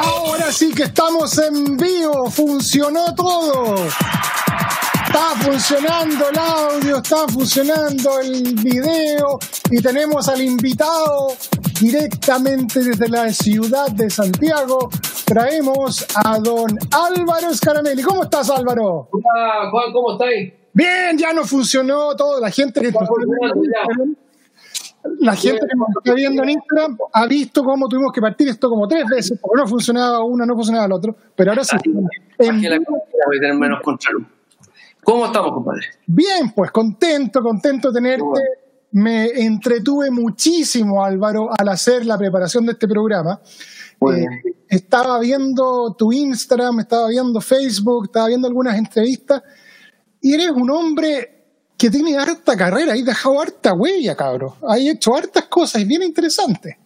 Ahora sí que estamos en vivo, funcionó todo. Está funcionando el audio, está funcionando el video y tenemos al invitado directamente desde la ciudad de Santiago. Traemos a don Álvaro Scaramelli. ¿Cómo estás, Álvaro? Hola, Juan, ¿cómo estáis? Bien, ya nos funcionó todo. La gente que la gente que nos está viendo en Instagram ha visto cómo tuvimos que partir esto como tres veces, porque no funcionaba una, no funcionaba el otro, pero ahora sí. En- la voy a tener menos control. ¿Cómo estamos, compadre? Bien, pues contento, contento de tenerte. Bueno. Me entretuve muchísimo, Álvaro, al hacer la preparación de este programa. Eh, estaba viendo tu Instagram, estaba viendo Facebook, estaba viendo algunas entrevistas, y eres un hombre que tiene harta carrera, has dejado harta huella, cabro. Has hecho hartas cosas y bien interesantes.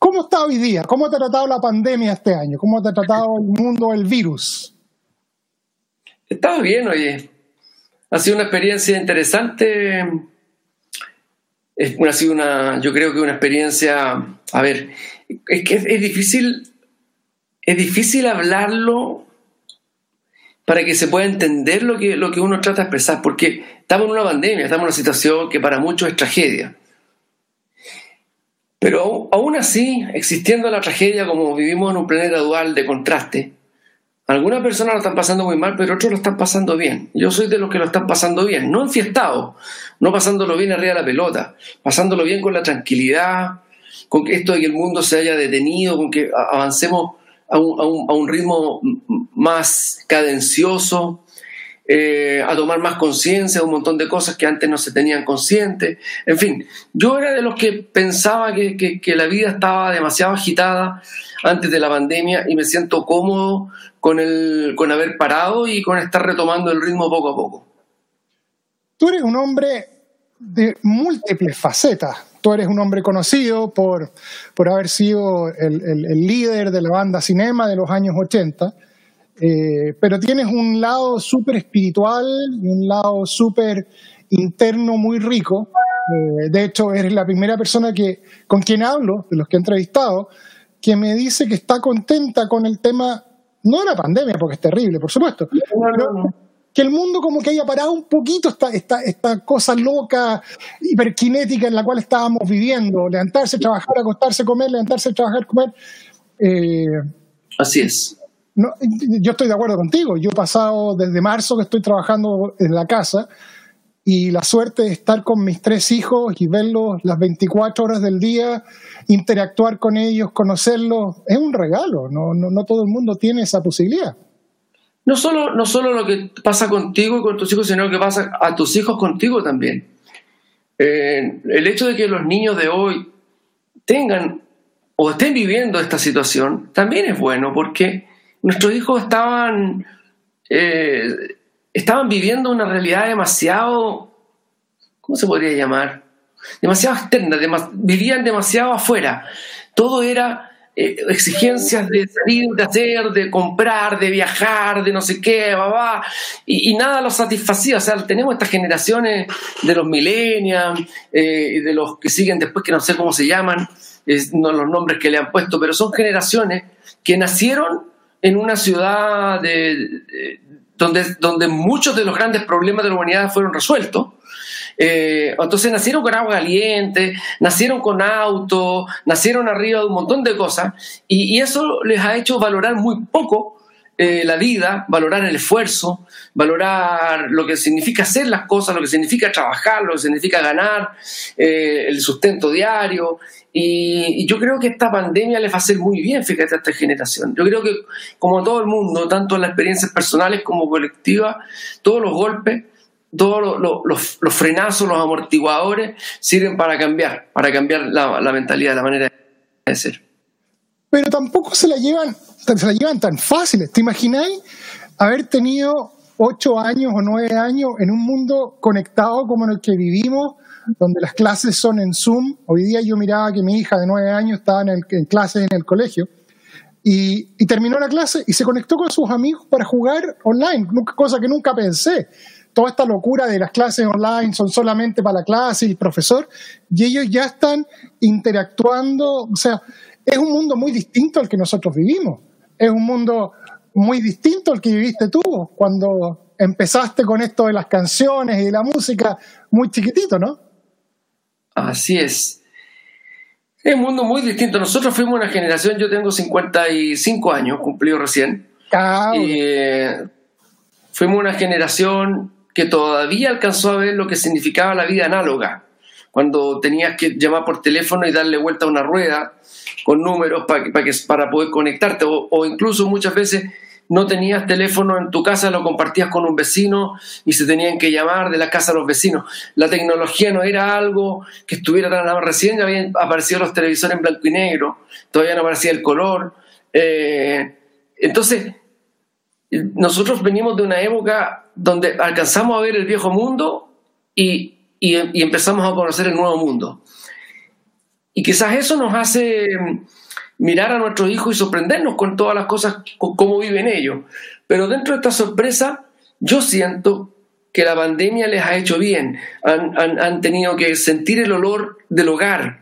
¿Cómo está hoy día? ¿Cómo te ha tratado la pandemia este año? ¿Cómo te ha tratado el mundo del virus? Estaba bien, oye. Ha sido una experiencia interesante. Es ha sido una, yo creo que una experiencia, a ver, es que es, es difícil, es difícil hablarlo para que se pueda entender lo que, lo que uno trata de expresar, porque estamos en una pandemia, estamos en una situación que para muchos es tragedia. Pero aún- así, existiendo la tragedia como vivimos en un planeta dual de contraste, algunas personas lo están pasando muy mal, pero otros lo están pasando bien. Yo soy de los que lo están pasando bien, no enfiestados, no pasándolo bien arriba de la pelota, pasándolo bien con la tranquilidad, con que esto de que el mundo se haya detenido, con que avancemos a un, a un- ritmo más cadencioso, eh, a tomar más conciencia de un montón de cosas que antes no se tenían consciente. En fin, yo era de los que pensaba que, que- que la vida estaba demasiado agitada antes de la pandemia y me siento cómodo con, el, con haber parado y con estar retomando el ritmo poco a poco. Tú eres un hombre de múltiples facetas. Tú eres un hombre conocido por, por haber sido el, el- el líder de la banda Cinema de los años 80, eh, pero tienes un lado súper espiritual y un lado súper interno muy rico. Eh, de hecho, eres la primera persona que, con quien hablo, de los que he entrevistado, que me dice que está contenta con el tema, no de la pandemia, porque es terrible, por supuesto, pero que el mundo como que haya parado un poquito esta, esta, esta cosa loca, hiperkinética en la cual estábamos viviendo, levantarse, trabajar, acostarse, comer, levantarse, trabajar, comer. Eh, Así es. no, yo estoy de acuerdo contigo, yo he pasado desde marzo que estoy trabajando en la casa y la suerte de estar con mis tres hijos y verlos las 24 horas del día, interactuar con ellos, conocerlos, es un regalo, no, no, no todo el mundo tiene esa posibilidad. No solo, no solo lo que pasa contigo y con tus hijos, sino lo que pasa a tus hijos contigo también. Eh, el hecho de que los niños de hoy tengan o estén viviendo esta situación también es bueno porque nuestros hijos estaban, eh, estaban viviendo una realidad demasiado, ¿cómo se podría llamar? Demasiado externa, vivían demasiado afuera. Todo era eh, exigencias de salir, de hacer, de comprar, de viajar, de no sé qué, babá, y, y nada los satisfacía. O sea, tenemos estas generaciones de los millennials eh, de los que siguen después, que no sé cómo se llaman, no los nombres que le han puesto, pero son generaciones que nacieron en una ciudad de- donde, donde muchos de los grandes problemas de la humanidad fueron resueltos. Eh, entonces nacieron con agua caliente, nacieron con auto, nacieron arriba de un montón de cosas y, eso les ha hecho valorar muy poco eh, la vida, valorar el esfuerzo, valorar lo que significa hacer las cosas, lo que significa trabajar, lo que significa ganar, eh, el sustento diario. Y, y yo creo que esta pandemia les va a hacer muy bien, fíjate, a esta generación. Yo creo que, como todo el mundo, tanto en las experiencias personales como colectivas, todos los golpes, todos los, los- los- frenazos, los amortiguadores sirven para cambiar, para cambiar la, la mentalidad, la manera de ser. pero tampoco se la llevan, se la llevan tan fáciles. ¿Te imagináis haber tenido ocho años o nueve años en un mundo conectado como en el que vivimos, donde las clases son en Zoom? Hoy día yo miraba que mi hija de nueve años estaba en, en clases en el colegio y, y, terminó la clase y se conectó con sus amigos para jugar online, cosa que nunca pensé. Toda esta locura de las clases online son solamente para la clase y el profesor, y ellos ya están interactuando, o sea, es un mundo muy distinto al que nosotros vivimos. Es un mundo muy distinto al que viviste tú cuando empezaste con esto de las canciones y de la música muy chiquitito, ¿no? Así es. Es un mundo muy distinto. Nosotros fuimos una generación, yo tengo 55 años, cumplido recién. Y, eh, fuimos una generación que todavía alcanzó a ver lo que significaba la vida análoga, cuando tenías que llamar por teléfono y darle vuelta a una rueda con números para, para poder conectarte, o, incluso muchas veces no tenías teléfono en tu casa, lo compartías con un vecino y se tenían que llamar de la casa a los vecinos. La tecnología no era algo que estuviera tan recién, ya habían aparecido los televisores en blanco y negro, todavía no aparecía el color. Eh, entonces, nosotros venimos de una época donde alcanzamos a ver el viejo mundo y, y empezamos a conocer el nuevo mundo. Y quizás eso nos hace mm, mirar a nuestros hijos y sorprendernos con todas las cosas, con cómo viven ellos. Pero dentro de esta sorpresa, yo siento que la pandemia les ha hecho bien. Han, tenido que sentir el olor del hogar,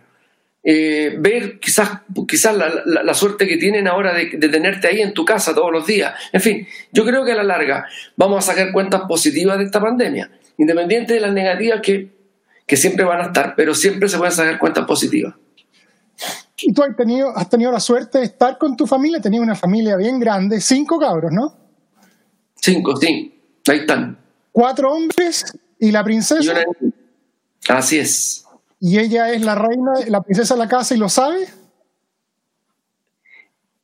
eh, ver quizás, quizás la, suerte que tienen ahora de, de, tenerte ahí en tu casa todos los días. En fin, yo creo que a la larga vamos a sacar cuentas positivas de esta pandemia, independiente de las negativas que que siempre van a estar, pero siempre se pueden sacar cuentas positivas. Y tú has tenido, has tenido la suerte de estar con tu familia, tenías una familia bien grande, cinco cabros, ¿no? Cinco, sí, ahí están. Cuatro hombres y la princesa. Así es. ¿Y ella es la reina, la princesa de la casa y lo sabe?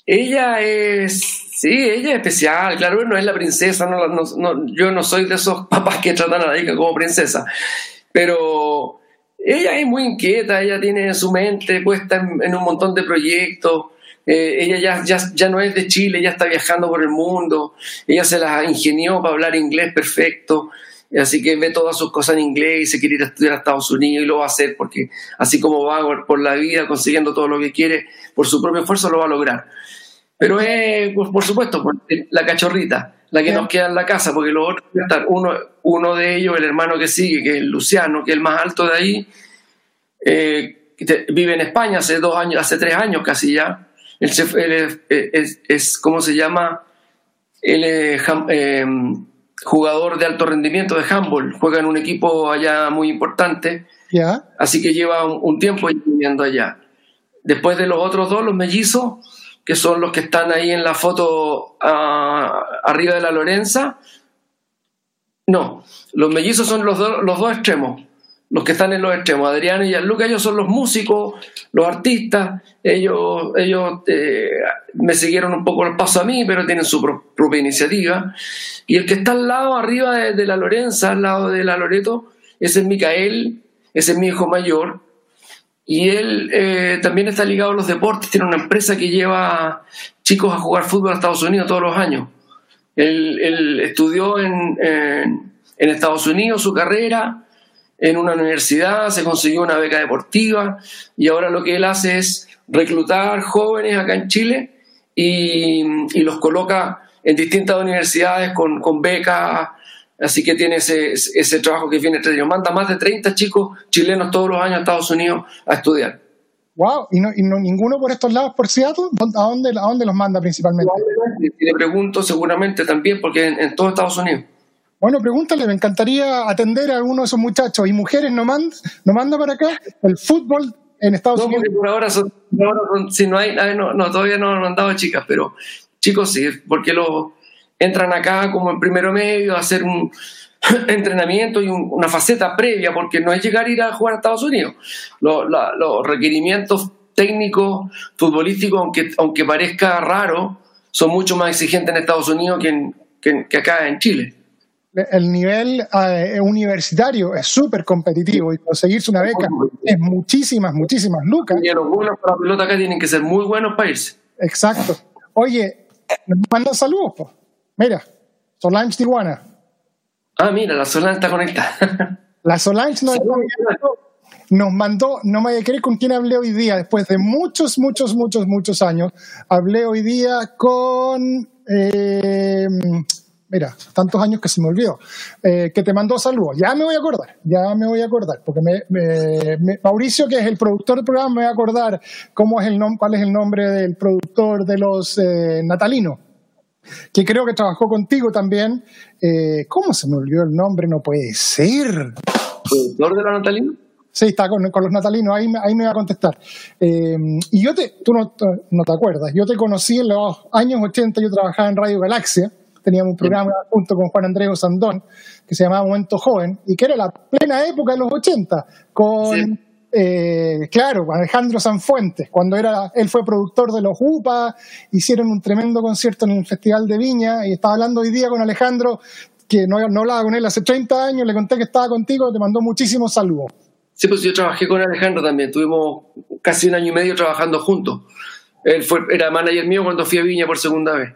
Ella es, sí, ella es especial, claro, no es la princesa, no, yo no soy de esos papás que tratan a la hija como princesa. Pero ella es muy inquieta, ella tiene su mente puesta en, un montón de proyectos. Eh, ella ya, ya, ya, no es de Chile, ya está viajando por el mundo. Ella se las ingenió para hablar inglés perfecto. Así que ve todas sus cosas en inglés y se quiere ir a estudiar a Estados Unidos y lo va a hacer porque así como va por la vida consiguiendo todo lo que quiere, por su propio esfuerzo lo va a lograr. Pero es, pues, por supuesto, la cachorrita la que nos queda en la casa, porque los otros uno, uno de ellos, el hermano que sigue, que es Luciano, que es el más alto de ahí, eh, vive en España hace dos años, hace tres años casi ya. Él, es, ¿cómo se llama? Él es eh, jugador de alto rendimiento de handball, juega en un equipo allá muy importante, así que lleva un, un tiempo viviendo allá. Después de los otros dos, los mellizos, que son los que están ahí en la foto ah, arriba de la Lorenza. No, los mellizos son los, los dos extremos, los que están en los extremos. Adrián y Gianluca, ellos son los músicos, los artistas. Ellos, ellos eh, me siguieron un poco el paso a mí, pero tienen su propia iniciativa. Y el que está al lado, arriba de, de la Lorenza, al lado de la Loreto, ese es Micael, ese es mi hijo mayor y él eh, también está ligado a los deportes, tiene una empresa que lleva chicos a jugar fútbol a Estados Unidos todos los años. Él, estudió en, en, Estados Unidos su carrera, en una universidad, se consiguió una beca deportiva y ahora lo que él hace es reclutar jóvenes acá en Chile y, y los coloca en distintas universidades con, con becas Así que tiene ese, ese trabajo que viene entre ellos. Manda más de 30 chicos chilenos todos los años a Estados Unidos a estudiar. Wow, ¿y, no, y no, ninguno por estos lados, por Seattle? ¿A dónde, a dónde los manda principalmente? Y le pregunto seguramente también, porque en, en todo Estados Unidos. Bueno, pregúntale, me encantaría atender a alguno de esos muchachos. ¿Y mujeres no manda, no manda para acá? El fútbol en Estados no, Unidos. Por ahora, son, si no hay, no, no, todavía no han dado chicas, pero chicos sí, porque los entran acá como en primero medio a hacer un entrenamiento y una faceta previa, porque no es llegar a ir a jugar a Estados Unidos. Los, requerimientos técnicos, futbolísticos, aunque, aunque parezca raro, son mucho más exigentes en Estados Unidos que, que, acá en Chile. El nivel eh, universitario es súper competitivo y conseguirse una beca es muchísimas, muchísimas lucas. Y los buenos para la pelota acá tienen que ser muy buenos para irse. Exacto. Oye, nos mandan saludos, po. Mira, Solange Tijuana. Ah, mira, la Solange está conectada. La Solange nos, nos mandó, no me vaya a creer con quién hablé hoy día, después de muchos, muchos, muchos, muchos años, hablé hoy día con, eh, mira, tantos años que se me olvidó, eh, que te mandó saludos. Ya me voy a acordar, ya me voy a acordar, porque me, me- me- Mauricio, que es el productor del programa, me va a acordar cómo es el nom- cuál es el nombre del productor de los eh, Natalinos que creo que trabajó contigo también. Eh, ¿Cómo se me olvidó el nombre? No puede ser. ¿Productor de la Natalina? Sí, está con, con los natalinos, ahí, me- ahí me va a contestar. Eh, y yo te, tú no te acuerdas, yo te conocí en los años 80, yo trabajaba en Radio Galaxia, teníamos un programa junto con Juan Andrés Sandón, que se llamaba Momento Joven, y que era la plena época de los 80, con, Sí. eh, claro, con Alejandro Sanfuentes, cuando era, él fue productor de los UPA, hicieron un tremendo concierto en el Festival de Viña, y estaba hablando hoy día con Alejandro, que no, no hablaba con él hace 30 años, le conté que estaba contigo, te mandó muchísimos saludos. Sí, pues yo trabajé con Alejandro también. Tuvimos casi un año y medio trabajando juntos. Él fue, era manager mío cuando fui a Viña por segunda vez.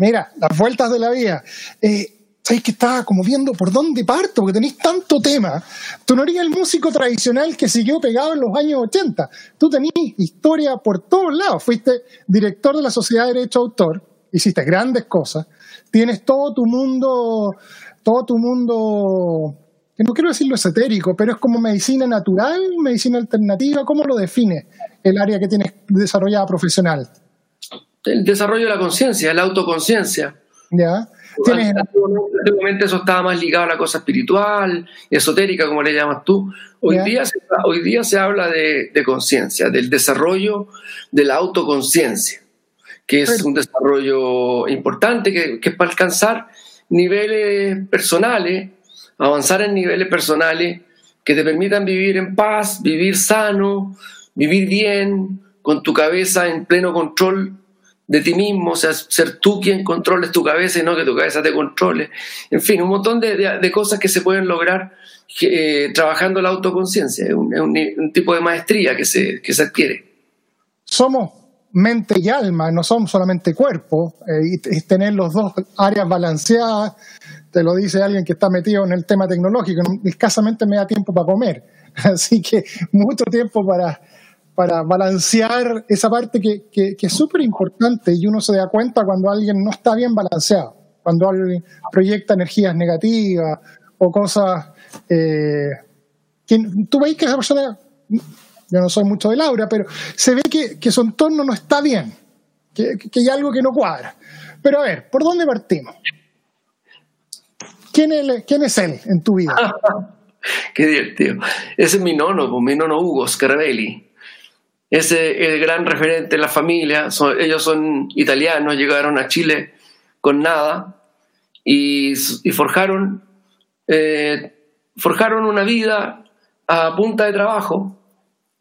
Mira, las vueltas de la vida. Eh, ¿Sabes que estaba como viendo por dónde parto? Porque tenéis tanto tema. Tú no eres el músico tradicional que siguió pegado en los años 80. Tú tenías historia por todos lados. Fuiste director de la Sociedad de Derecho de Autor. Hiciste grandes cosas. Tienes todo tu mundo, todo tu mundo, que no quiero decirlo esotérico, pero es como medicina natural, medicina alternativa. ¿Cómo lo defines el área que tienes desarrollada profesional? El desarrollo de la conciencia, la autoconciencia. ¿Ya? Tienes Antiguamente eso estaba más ligado a la cosa espiritual, esotérica, como le llamas tú. Hoy, Ya. día, se, hoy día se habla de, de conciencia, del desarrollo de la autoconciencia, que es Pero- un desarrollo importante, que, que es para alcanzar niveles personales, avanzar en niveles personales que te permitan vivir en paz, vivir sano, vivir bien, con tu cabeza en pleno control de ti mismo, o sea, ser tú quien controles tu cabeza y no que tu cabeza te controle. En fin, un montón de, de- cosas que se pueden lograr eh, trabajando la autoconciencia. Es un, un tipo de maestría que se, que se adquiere. somos mente y alma, no somos solamente cuerpo, eh, y tener los dos áreas balanceadas, te lo dice alguien que está metido en el tema tecnológico, no- escasamente me da tiempo para comer, así que mucho tiempo para, para balancear esa parte que, es súper importante y uno se da cuenta cuando alguien no está bien balanceado, cuando alguien proyecta energías negativas o cosas... eh, que tú veis que esa persona yo no soy mucho de Laura, pero se ve que, su entorno no está bien, que, hay algo que no cuadra. Pero a ver, ¿por dónde partimos? ¿Quién es, quién es él en tu vida? Qué divertido. Ese es mi nono, pues, mi nono Hugo Scarabelli. Es el gran referente en la familia. Ellos son italianos, llegaron a Chile con nada y, y forjaron, eh, forjaron una vida a punta de trabajo.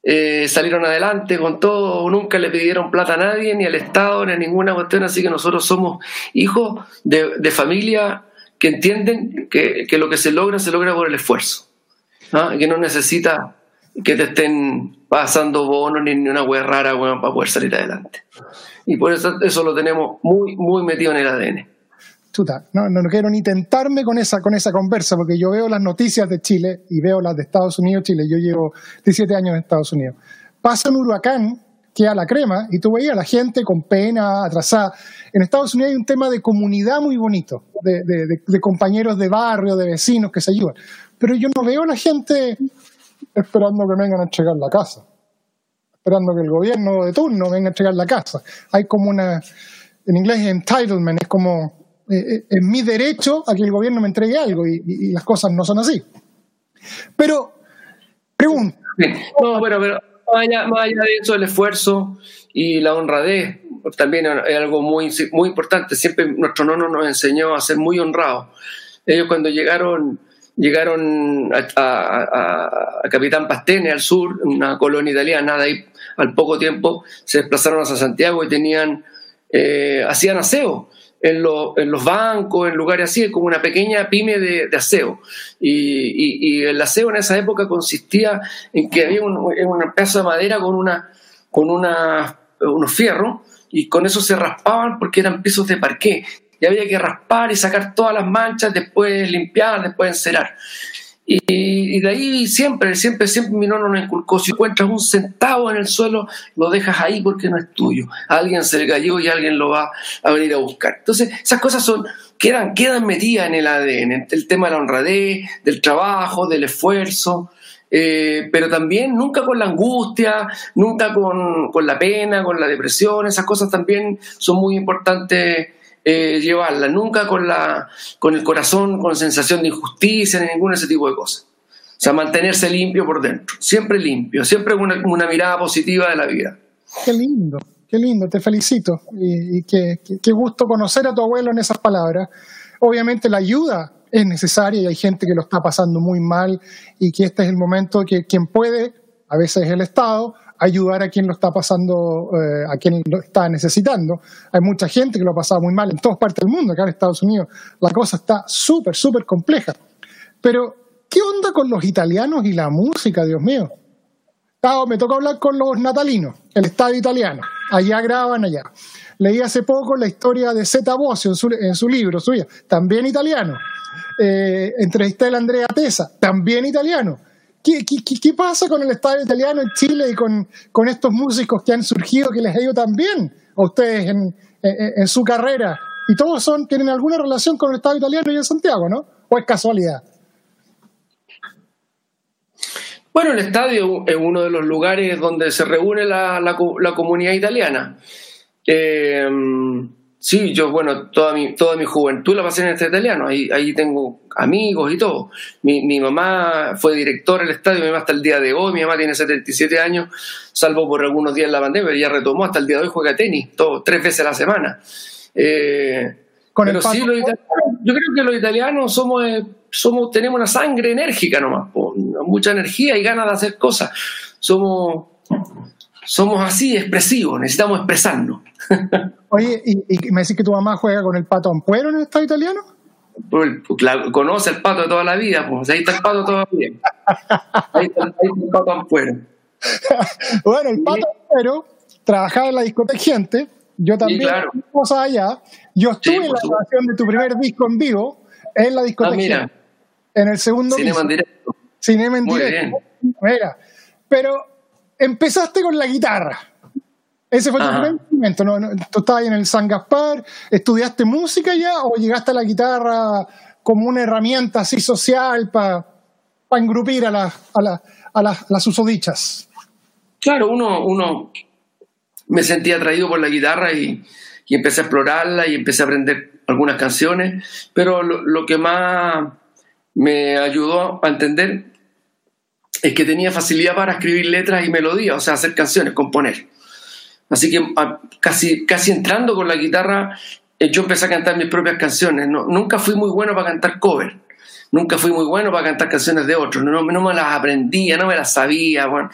Eh, salieron adelante con todo, nunca le pidieron plata a nadie, ni al Estado, ni a ninguna cuestión, así que nosotros somos hijos de, de familia que entienden que, que lo que se logra se logra por el esfuerzo, ¿ah? que no necesita que te estén pasando bonos ni, ni una wea rara para poder salir adelante. Y por eso eso lo tenemos muy, muy metido en el ADN. Chuta, no, no, no quiero ni tentarme con esa, con esa conversa, porque yo veo las noticias de Chile y veo las de Estados Unidos, Chile, yo llevo 17 años en Estados Unidos. Pasa un huracán, queda la crema, y tú veías a la gente con pena, atrasada. En Estados Unidos hay un tema de comunidad muy bonito, de- de- de compañeros de barrio, de vecinos que se ayudan. Pero yo no veo a la gente esperando que vengan a entregar la casa, esperando que el gobierno de turno venga a entregar la casa. Hay como una, en inglés entitlement, es como, eh, eh, es mi derecho a que el gobierno me entregue algo y, las cosas no son así. Pero, pregunta, No, bueno, pero más allá, más allá de eso, el esfuerzo y la honradez también es algo muy, muy importante. Siempre nuestro nono nos enseñó a ser muy honrados. Ellos cuando llegaron llegaron a, Capitán Pastene, al sur, una colonia italiana, de ahí al poco tiempo se desplazaron hacia Santiago y tenían, eh, hacían aseo en, en los bancos, en lugares así, como una pequeña pyme de, aseo. Y, y- y el aseo en esa época consistía en que había un, en un pedazo de madera con, una, con una, unos fierros y con eso se raspaban porque eran pisos de parqué. Y había que raspar y sacar todas las manchas, después limpiar, después encerar. Y, de ahí siempre, siempre, siempre mi nono nos inculcó, si encuentras un centavo en el suelo, lo dejas ahí porque no es tuyo. Alguien se le cayó y alguien lo va a venir a buscar. Entonces, esas cosas son, quedan, quedan metidas en el ADN, el tema de la honradez, del trabajo, del esfuerzo, eh, pero también nunca con la angustia, nunca con, con la pena, con la depresión, esas cosas también son muy importantes eh, llevarla, nunca con, la, con el corazón, con sensación de injusticia, ni ningún ese tipo de cosas. O sea, mantenerse limpio por dentro, siempre limpio, siempre una, una mirada positiva de la vida. Qué lindo, qué lindo, te felicito y, qué, qué, gusto conocer a tu abuelo en esas palabras. Obviamente la ayuda es necesaria y hay gente que lo está pasando muy mal y que este es el momento que quien puede, a veces es el Estado, ayudar a quien lo está pasando, eh, a quien lo está necesitando. Hay mucha gente que lo ha pasado muy mal en todas partes del mundo, acá en Estados Unidos la cosa está súper, súper compleja. Pero, ¿qué onda con los italianos y la música, Dios mío? Ah, me tocó hablar con los natalinos, el Estado italiano. Allá graban allá. Leí hace poco la historia de Zeta Bosio en su, en su libro, suya, también italiano. Eh, entrevisté Andrea Tesa, también italiano. ¿Qué, qué, pasa con el estadio italiano en Chile y con, con, estos músicos que han surgido que les ha ido tan bien a ustedes en, en, su carrera? Y todos son, tienen alguna relación con el estadio italiano y en Santiago, ¿no? ¿O es casualidad? Bueno, el estadio es uno de los lugares donde se reúne la, la, la comunidad italiana. Eh, Sí, yo, bueno, toda mi, toda mi juventud la pasé en el este italiano, ahí, ahí tengo amigos y todo. Mi, mi mamá fue directora del estadio, mi mamá hasta el día de hoy, mi mamá tiene 77 años, salvo por algunos días en la pandemia, pero ya retomó, hasta el día de hoy juega tenis, todo, tres veces a la semana. Eh, Con pero sí, los yo creo que los italianos somos, eh, somos, tenemos una sangre enérgica nomás, mucha energía y ganas de hacer cosas. Somos, somos así, expresivos, necesitamos expresarnos. Oye, ¿y, me decís que tu mamá juega con el pato Ampuero en el estado italiano? Pues, conoce el pato de toda la vida, pues ahí está el pato todavía. Ahí está, ahí está el pato Ampuero. bueno, el pato Ampuero trabajaba en la discoteca Gente, yo también, claro. allá. Yo estuve en la grabación de tu primer disco en vivo en la discoteca. Ah, en el segundo Cinema en directo. Cinema en directo. Mira, pero empezaste con la guitarra. Ese fue tu primer instrumento. ¿no? ¿Tú estabas en el San Gaspar? ¿Estudiaste música ya o llegaste a la guitarra como una herramienta así social para engrupir a, la, a, a las usodichas? Claro, uno, uno me sentía atraído por la guitarra y, y, empecé a explorarla y empecé a aprender algunas canciones, pero lo, lo que más me ayudó a entender es que tenía facilidad para escribir letras y melodías, o sea, hacer canciones, componer. Así que casi, casi entrando con la guitarra, eh, yo empecé a cantar mis propias canciones. nunca fui muy bueno para cantar cover. Nunca fui muy bueno para cantar canciones de otros. No, no me las aprendía, no me las sabía. Bueno,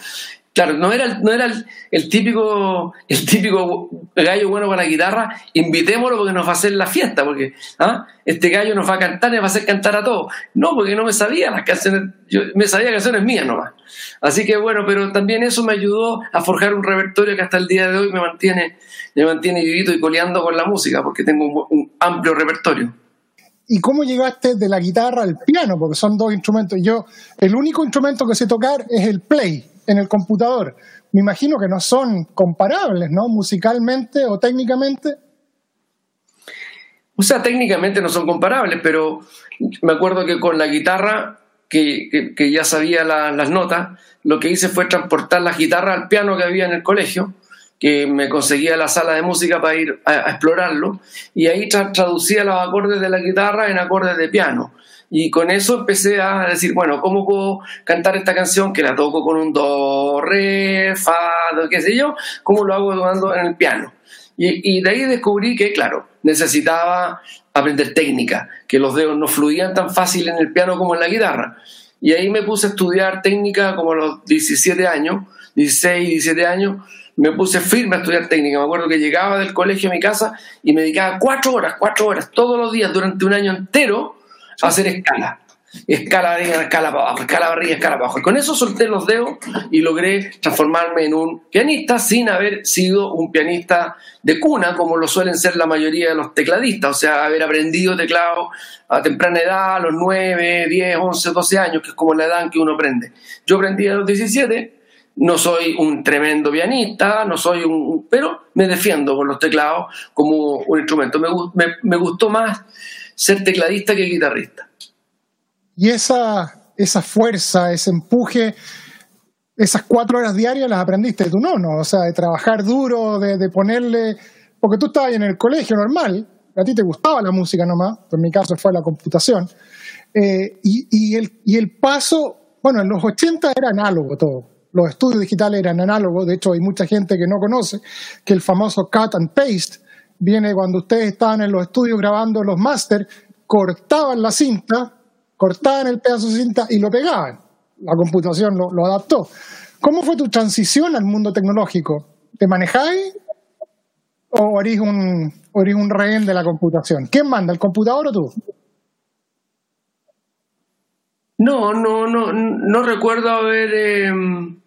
Claro, no era, no era el, típico, el típico gallo bueno con la guitarra, invitémoslo porque nos va a hacer la fiesta, porque ¿ah? este gallo nos va a cantar y va a hacer cantar a todos. No, porque no me sabía las canciones, yo me sabía canciones mías nomás. Así que bueno, pero también eso me ayudó a forjar un repertorio que hasta el día de hoy me mantiene, me mantiene vivito y coleando con la música, porque tengo un, un amplio repertorio. ¿Y cómo llegaste de la guitarra al piano? Porque son dos instrumentos. Yo, el único instrumento que sé tocar es el play en el computador. Me imagino que no son comparables, ¿no? Musicalmente o técnicamente. O sea, técnicamente no son comparables, pero me acuerdo que con la guitarra, que, que, ya sabía las notas, lo que hice fue transportar la guitarra al piano que había en el colegio, que me conseguía la sala de música para ir a, explorarlo, y ahí traducía los acordes de la guitarra en acordes de piano. Y con eso empecé a decir, bueno, ¿cómo puedo cantar esta canción que la toco con un do, re, fa, qué sé yo? ¿Cómo lo hago tocando en el piano? Y, de ahí descubrí que, claro, necesitaba aprender técnica, que los dedos no fluían tan fácil en el piano como en la guitarra. Y ahí me puse a estudiar técnica como a los 17 años, 16, 17 años, me puse firme a estudiar técnica. Me acuerdo que llegaba del colegio a mi casa y me dedicaba cuatro horas, cuatro horas, todos los días durante un año entero hacer escala. escala arriba, escala para abajo, escala arriba, escala para abajo. Y con eso solté los dedos y logré transformarme en un pianista sin haber sido un pianista de cuna, como lo suelen ser la mayoría de los tecladistas, o sea, haber aprendido teclado a temprana edad, a los 9, 10, 11, 12 años, que es como la edad en que uno aprende. Yo aprendí a los 17 no soy un tremendo pianista, no soy un, pero me defiendo con los teclados como un instrumento. Me, me, gustó más ser tecladista que guitarrista. Y esa, esa fuerza, ese empuje, esas cuatro horas diarias las aprendiste tú, no, no, o sea, de trabajar duro, de, ponerle, porque tú estabas en el colegio normal, a ti te gustaba la música nomás, en mi caso fue la computación, eh, y, y, el, y el paso, bueno, en los 80 era análogo todo, los estudios digitales eran análogos, de hecho hay mucha gente que no conoce que el famoso cut and paste viene cuando ustedes estaban en los estudios grabando los máster, cortaban la cinta, cortaban el pedazo de cinta y lo pegaban. La computación lo, adaptó. ¿Cómo fue tu transición al mundo tecnológico? ¿Te manejáis o eres un, un rehén de la computación? ¿Quién manda, el computador o tú? No, no, no, no recuerdo haber em,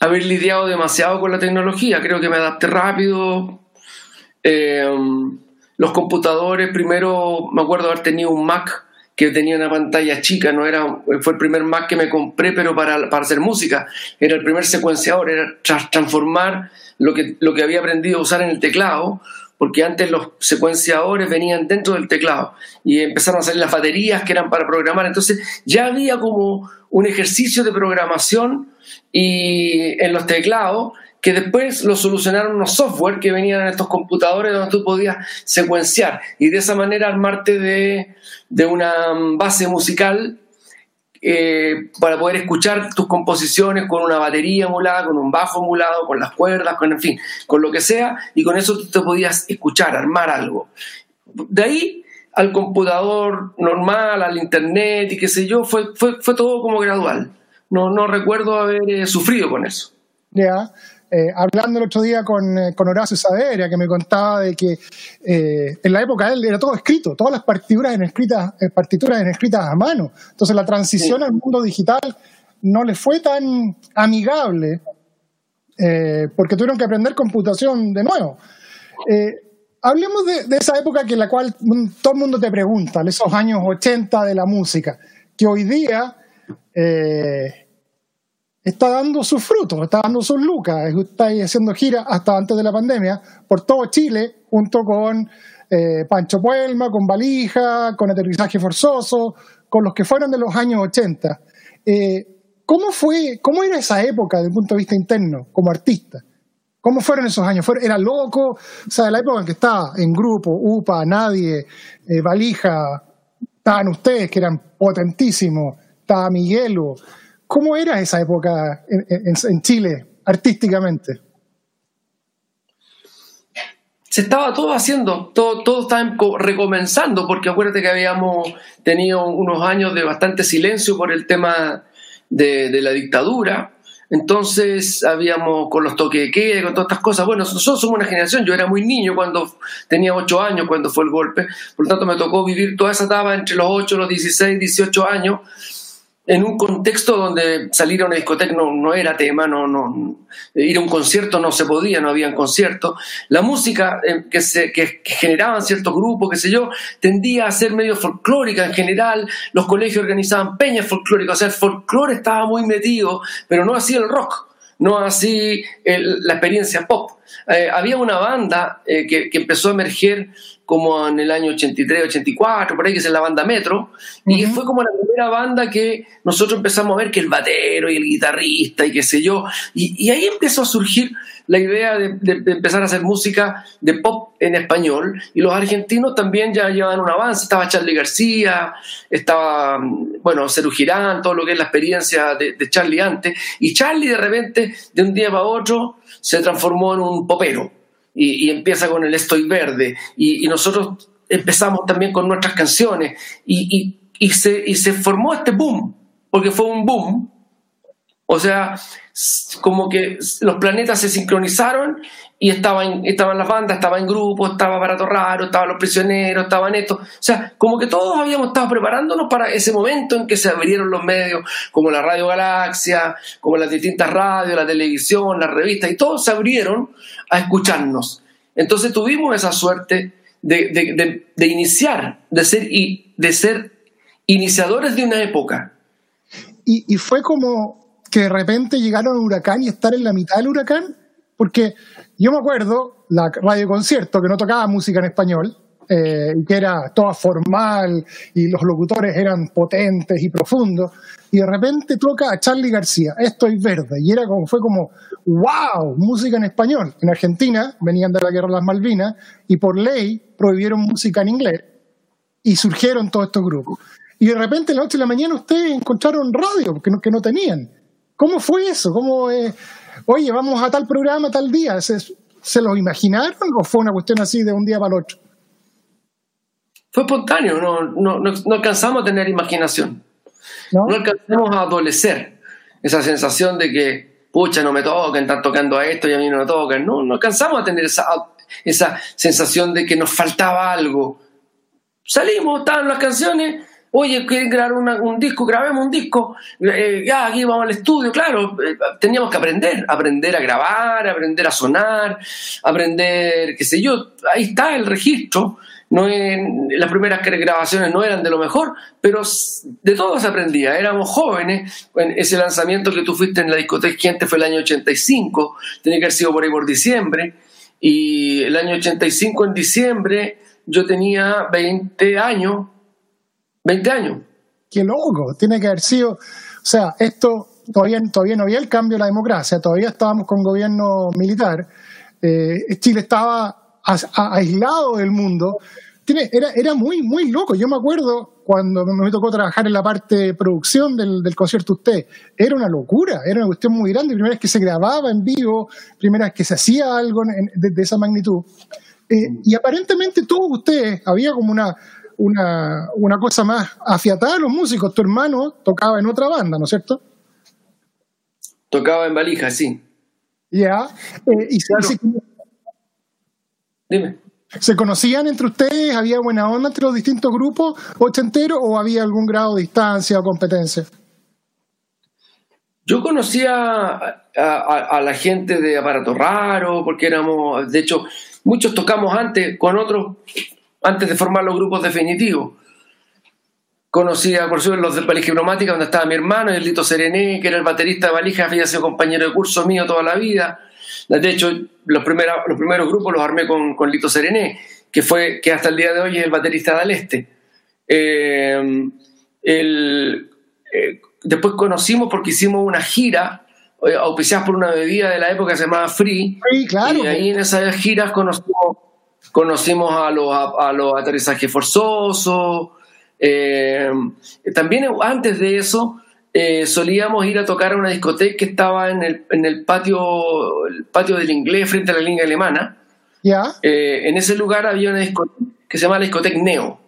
haber lidiado demasiado con la tecnología. Creo que me adapté rápido. Eh, los computadores, primero me acuerdo haber tenido un Mac que tenía una pantalla chica, no era, fue el primer Mac que me compré, pero para, para hacer música. Era el primer secuenciador, era transformar lo que, lo que había aprendido a usar en el teclado, porque antes los secuenciadores venían dentro del teclado y empezaron a salir las baterías que eran para programar. Entonces ya había como un ejercicio de programación y en los teclados que después lo solucionaron los software que venían en estos computadores donde tú podías secuenciar y de esa manera armarte de, de una base musical eh, para poder escuchar tus composiciones con una batería emulada, con un bajo emulado, con las cuerdas, con en fin, con lo que sea, y con eso tú te podías escuchar, armar algo. De ahí al computador normal, al internet y qué sé yo, fue, fue, fue todo como gradual no, no recuerdo haber eh, sufrido con eso. Ya, eh, hablando el otro día con, eh, con Horacio Saderia, que me contaba de que en la época de él era todo escrito, todas las partituras en escritas, partituras en escritas a mano. Entonces la transición al mundo digital no le fue tan amigable porque tuvieron que aprender computación de nuevo. hablemos de, de, esa época que en la cual todo el mundo te pregunta, esos años 80 de la música, que hoy día eh, está dando sus frutos, está dando sus lucas, está haciendo giras hasta antes de la pandemia por todo Chile, junto con eh, Pancho Puelma, con Valija, con Aterrizaje Forzoso, con los que fueron de los años 80. Eh, ¿Cómo fue, cómo era esa época desde el punto de vista interno, como artista? ¿Cómo fueron esos años? ¿Era loco? O sea, la época en que estaba en grupo, UPA, Nadie, Valija, estaban ustedes que eran potentísimos, estaba Miguelo. ¿Cómo era esa época en, Chile artísticamente? se estaba todo haciendo, todo, todo estaba recomenzando, porque acuérdate que habíamos tenido unos años de bastante silencio por el tema de, la dictadura. Entonces habíamos con los toques de queda, con todas estas cosas. Bueno, nosotros somos una generación, yo era muy niño cuando tenía 8 años, cuando fue el golpe. Por lo tanto, me tocó vivir toda esa etapa entre los 8, los 16, 18 años en un contexto donde salir a una discoteca no, era tema, no, no, ir a un concierto no se podía, no había conciertos. La música eh, que, generaban ciertos grupos, qué sé yo, tendía a ser medio folclórica en general. Los colegios organizaban peñas folclóricas, o sea, el folclore estaba muy metido, pero no así el rock, no así la experiencia pop. Eh, había una banda eh, que, que empezó a emerger como en el año 83, 84, por ahí que es la banda Metro, y fue como la primera banda que nosotros empezamos a ver que el batero y el guitarrista y qué sé yo, y, ahí empezó a surgir la idea de, empezar a hacer música de pop en español, y los argentinos también ya llevaban un avance, estaba Charlie García, estaba, bueno, Ceru Girán, todo lo que es la experiencia de, de Charlie antes, y Charlie de repente, de un día para otro, se transformó en un popero y, empieza con el Estoy Verde. Y, nosotros empezamos también con nuestras canciones. Y, se, se formó este boom, porque fue un boom, O sea, como que los planetas se sincronizaron y estaban, estaban las bandas, estaba en grupo, estaba Barato Raro, estaban los prisioneros, estaban estos. O sea, como que todos habíamos estado preparándonos para ese momento en que se abrieron los medios, como la Radio Galaxia, como las distintas radios, la televisión, las revistas, y todos se abrieron a escucharnos. Entonces tuvimos esa suerte de, de, iniciar, de ser, de ser iniciadores de una época. Y, y fue como que de repente llegaron un huracán y estar en la mitad del huracán, porque yo me acuerdo, la radio concierto, que no tocaba música en español, eh, y que era toda formal, y los locutores eran potentes y profundos, y de repente toca a Charlie García, Estoy Verde, y era como, fue como, wow, música en español. En Argentina venían de la guerra de las Malvinas, y por ley prohibieron música en inglés, y surgieron todos estos grupos. Y de repente, a las 8 de la mañana, ustedes encontraron radio, que no, que no tenían. ¿Cómo fue eso? ¿Cómo, eh, oye, vamos a tal programa tal día. ¿Se, ¿Se los imaginaron o fue una cuestión así de un día para el otro? Fue espontáneo, no, no, no, alcanzamos a tener imaginación. ¿No? alcanzamos a adolecer esa sensación de que, pucha, no me toquen, están tocando a esto y a mí no me tocan. No, no alcanzamos a tener esa, esa sensación de que nos faltaba algo. Salimos, estaban las canciones, Oye, quieren grabar un disco, grabemos un disco. Eh, ya, aquí vamos al estudio, claro. Eh, teníamos que aprender, aprender a grabar, aprender a sonar, aprender, qué sé yo. Ahí está el registro. No las primeras grabaciones no eran de lo mejor, pero de todo se aprendía. Éramos jóvenes. En ese lanzamiento que tú fuiste en la discoteca Gente fue el año 85, tenía que haber sido por ahí por diciembre. Y el año 85, en diciembre, yo tenía 20 años 20 años. Qué loco, tiene que haber sido, o sea, esto todavía, todavía no había el cambio de la democracia, todavía estábamos con gobierno militar, eh, Chile estaba aislado del mundo, era, era muy, muy loco. Yo me acuerdo cuando me tocó trabajar en la parte de producción del, del concierto Usted, era una locura, era una cuestión muy grande, primera vez que se grababa en vivo, primera vez que se hacía algo de, esa magnitud. Eh, y aparentemente todos ustedes, había como una, una, una cosa más afiatada a los músicos. Tu hermano tocaba en otra banda, ¿no es cierto? Tocaba en valija, sí. Ya. Eh, y se, Dime. ¿Se conocían entre ustedes? ¿Había buena onda entre los distintos grupos ochenteros o había algún grado de distancia o competencia? Yo conocía a, a, la gente de Aparato Raro, porque éramos, de hecho, muchos tocamos antes con otros antes de formar los grupos definitivos. Conocía, por supuesto, los de Valija Hipnomática, donde estaba mi hermano, el Lito Serené, que era el baterista de Valija, había sido compañero de curso mío toda la vida. De hecho, los, primeros, los primeros grupos los armé con, con, Lito Serené, que, fue, que hasta el día de hoy es el baterista de Aleste. Eh, el, eh, después conocimos porque hicimos una gira eh, auspiciada por una bebida de la época que se llamaba Free. claro. Y ahí en esas giras conocimos conocimos a los, a, los aterrizajes forzosos. Eh, también antes de eso eh, solíamos ir a tocar a una discoteca que estaba en el, en el patio, el patio del inglés frente a la línea alemana. ¿Ya? Eh, en ese lugar había una discoteca que se llama la discoteca Neo.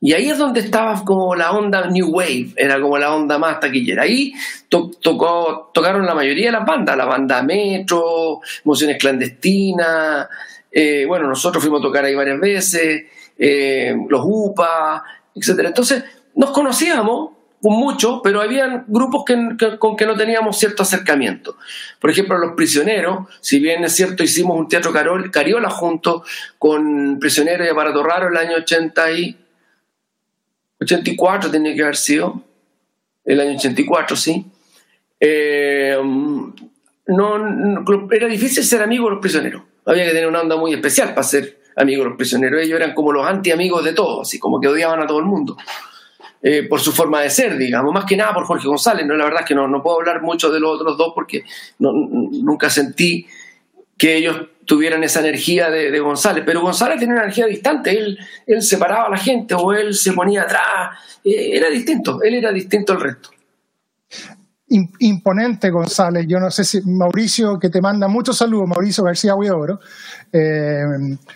Y ahí es donde estaba como la onda New Wave, era como la onda más taquillera. Ahí tocó, tocaron la mayoría de las bandas, la banda Metro, Emociones Clandestinas, eh, bueno, nosotros fuimos a tocar ahí varias veces, eh, los UPA, etc. Entonces, nos conocíamos mucho, pero había grupos con que no teníamos cierto acercamiento. Por ejemplo, Los Prisioneros, si bien es cierto, hicimos un teatro Cariola junto con Prisioneros y Aparato Raro el año 80 y 84 tenía que haber sido, el año 84, sí. Eh, no, era difícil ser amigo de los prisioneros había que tener una onda muy especial para ser amigos de los prisioneros. Ellos eran como los anti-amigos de todos, así como que odiaban a todo el mundo. Eh, por su forma de ser, digamos, más que nada por Jorge González. ¿no? La verdad es que no, no puedo hablar mucho de los otros dos porque nunca sentí que ellos tuvieran esa energía de, González, pero González tenía una energía distante, él, él separaba a la gente o él se ponía atrás, eh, era distinto, él era distinto al resto imponente, González. Yo no sé si Mauricio, que te manda muchos saludos, Mauricio García Huidobro, eh,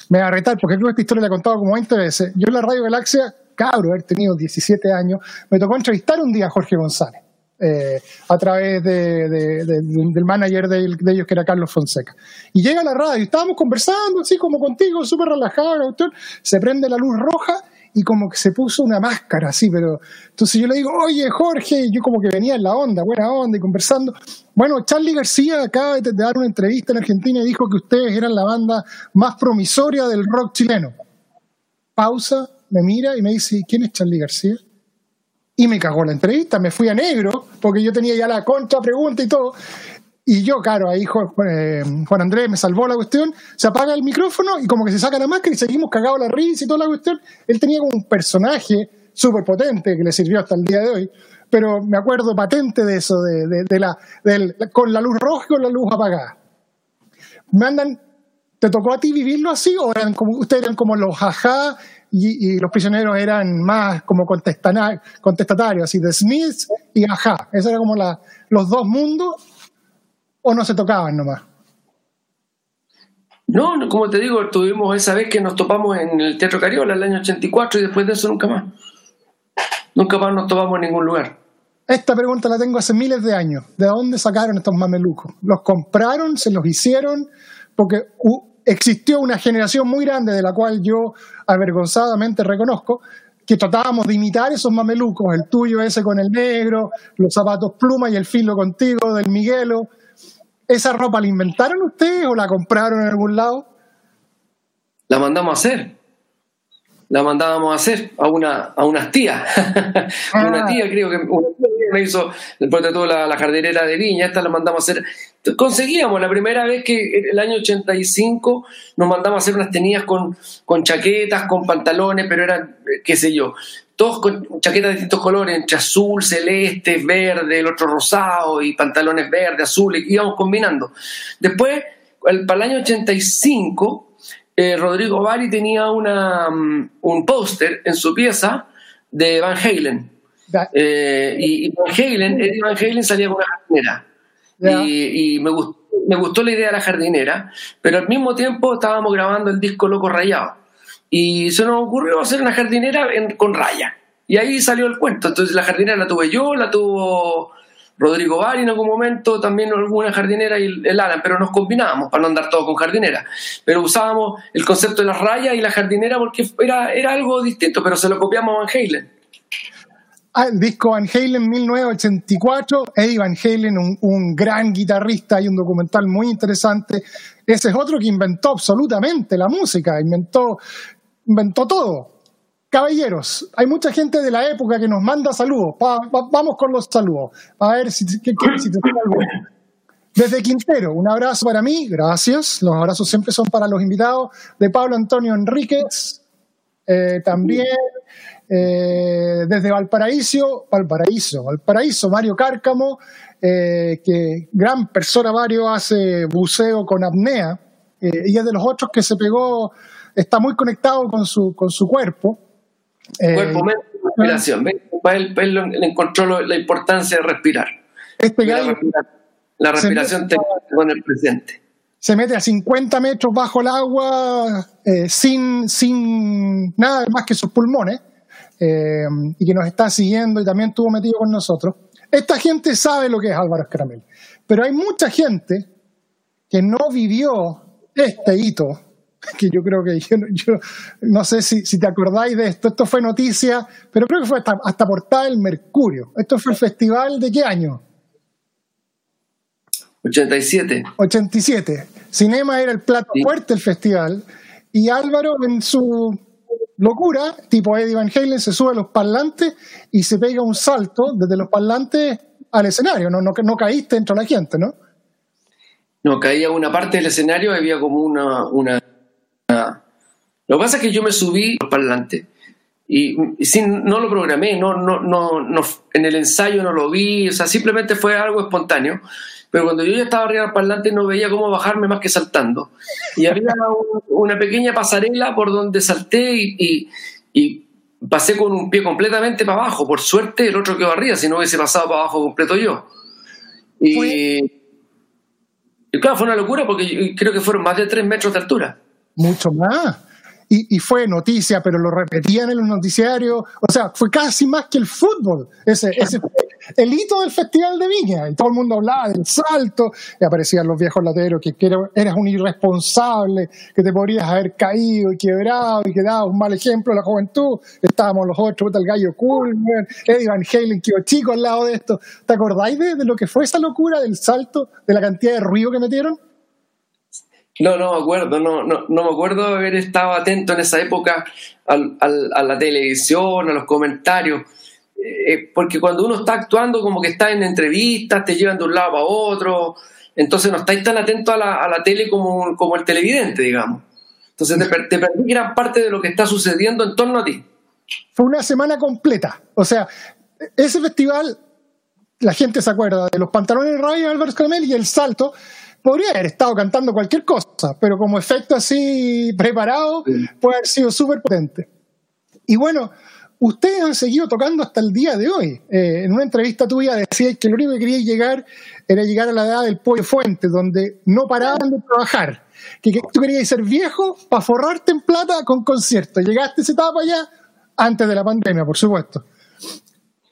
me va a retar porque creo que esta historia la he contado como 20 veces. Yo en la Radio Galaxia, cabro, haber tenido 17 años, me tocó entrevistar un día a Jorge González. eh, a través de, de- de- del manager de, ellos, que era Carlos Fonseca. Y llega a la radio, estábamos conversando, así como contigo, súper relajado, se prende la luz roja y como que se puso una máscara, así, pero entonces yo le digo, oye Jorge, y yo como que venía en la onda, buena onda, y conversando. Bueno, Charlie García acaba de, de dar una entrevista en Argentina y dijo que ustedes eran la banda más promisoria del rock chileno. Pausa, me mira y me dice, ¿quién es Charlie García? y me cagó la entrevista, me fui a negro, porque yo tenía ya la contra pregunta y todo. Y yo, claro, ahí Juan, eh, Juan Andrés me salvó la cuestión, se apaga el micrófono y como que se saca la máscara y seguimos cagados la risa y toda la cuestión. Él tenía como un personaje súper potente que le sirvió hasta el día de hoy, pero me acuerdo patente de eso, de, de- de la, con la luz roja y con la luz apagada. Me andan, ¿te tocó a ti vivirlo así o eran como, ustedes eran como los jajá y, los prisioneros eran más como contestatarios, así de Smith y ajá? ¿Esos eran como los dos mundos o no se tocaban nomás? No, no, como te digo, tuvimos esa vez que nos topamos en el Teatro Cariola el año 84 y después de eso nunca más. Nunca más nos topamos en ningún lugar. Esta pregunta la tengo hace miles de años. ¿De dónde sacaron estos mamelucos? ¿Los compraron? ¿Se los hicieron? Porque existió una generación muy grande de la cual yo avergonzadamente reconozco que tratábamos de imitar esos mamelucos, el tuyo ese con el negro, los zapatos pluma y el filo contigo del Miguelo. ¿Esa ropa la inventaron ustedes o la compraron en algún lado? La mandamos a hacer. La mandábamos a hacer a una a unas tías. una Ah. tía, creo que una tía me hizo después de todo la, la jardinera de viña, esta la mandamos a hacer. Conseguíamos la primera vez que en el año 85 nos mandamos a hacer unas tenidas con, con chaquetas, con pantalones, pero eran, eh, qué sé yo, todos con chaquetas de distintos colores, entre azul, celeste, verde, el otro rosado y pantalones verdes, azules, íbamos combinando. Después, el- para el año 85, eh, Rodrigo Bari tenía una, mm, un póster en su pieza de Van Halen. Eh, y, y Van Halen, Eddie Van Halen salía con una jardinera. Y, y me, gustó, me gustó la idea de la jardinera, pero al mismo tiempo estábamos grabando el disco Loco Rayado. Y se nos ocurrió hacer una jardinera con raya. Y ahí salió el cuento. Entonces la jardinera la tuve yo, la tuvo Rodrigo Bari en algún momento, también alguna jardinera y el, Alan, pero nos combinábamos para no andar todos con jardinera. Pero usábamos el concepto de las rayas y la jardinera porque era, era algo distinto, pero se lo copiamos a Van Halen. Ah, el disco Van Halen 1984, Eddie Van Halen, un, un gran guitarrista, hay un documental muy interesante. Ese es otro que inventó absolutamente la música, inventó, inventó todo. Caballeros, hay mucha gente de la época que nos manda saludos. Vamos con los saludos. A ver si, qué- qué- si te alguno. Desde Quintero, un abrazo para mí, gracias. Los abrazos siempre son para los invitados. De Pablo Antonio Enríquez, eh, también eh, desde Valparaíso, Valparaíso, Valparaíso, Mario Cárcamo, eh, que gran persona Mario hace buceo con apnea eh, y es de los otros que se pegó, está muy conectado con su, con su cuerpo. Eh, Cuerpo, mente, respiración. ¿ves? Para él, él le encontró la importancia de respirar. este La, gallo respira- la respiración te con el presente. se mete a 50 metros bajo el agua eh, sin, sin nada más que sus pulmones eh, y que nos está siguiendo y también estuvo metido con nosotros. Esta gente sabe lo que es Álvaro Escaramel, pero hay mucha gente que no vivió este hito, que yo creo que yo, yo no sé si, si te acordáis de esto, esto fue noticia, pero creo que fue hasta, hasta portada del Mercurio. Esto fue el festival de qué año? 87. 87. Cinema era el plato Sí. fuerte del festival y Álvaro en su locura, tipo Eddie Van Halen, se sube a los parlantes y se pega un salto desde los parlantes al escenario. No, no, no caíste entre la gente, ¿no? No, caía una parte del escenario, había como una, una, una- Lo que pasa es que yo me subí al parlante y, y sin, no lo programé, no, no, no, no, en el ensayo no lo vi, o sea, simplemente fue algo espontáneo. Pero cuando yo ya estaba arriba del parlante no veía cómo bajarme más que saltando. Y había un- una pequeña pasarela por donde salté y, y- y pasé con un pie completamente para abajo. Por suerte el otro quedó arriba, si no hubiese pasado para abajo completo yo. Y, Fue- y claro, fue una locura porque creo que fueron más de tres metros de altura. Mucho más. Y, y fue noticia, pero lo repetían en los noticiarios. O sea, fue casi más que el fútbol. Ese, ese el hito del Festival de Viña. Y todo el mundo hablaba del salto, y aparecían los viejos lateros que, eras un irresponsable, que te podrías haber caído y quebrado y que dabas un mal ejemplo a la juventud. Estábamos los otros, el gallo cool, Eddie Van Halen, que chico al lado de esto. ¿Te acordáis de, de lo que fue esa locura del salto, de la cantidad de ruido que metieron? No, no me acuerdo, no, no, no me acuerdo de haber estado atento en esa época al, a la televisión, a los comentarios, eh, porque cuando uno está actuando como que está en entrevistas, te llevan de un lado a otro, entonces no estáis tan atento a la, a la tele como, el televidente, digamos. Entonces te, te perdí gran parte de lo que está sucediendo en torno a ti. Fue una semana completa, o sea, ese festival, la gente se acuerda de los pantalones de Ryan Álvaro Caramel y el salto, podría haber estado cantando cualquier cosa, pero como efecto así preparado, puede haber sido súper potente. Y bueno, ustedes han seguido tocando hasta el día de hoy. Eh, en una entrevista tuya decías que lo único que querías llegar era llegar a la edad del pollo fuente, donde no paraban de trabajar. Que, tú querías ser viejo para forrarte en plata con conciertos. ¿Llegaste a esa etapa ya? Antes de la pandemia, por supuesto.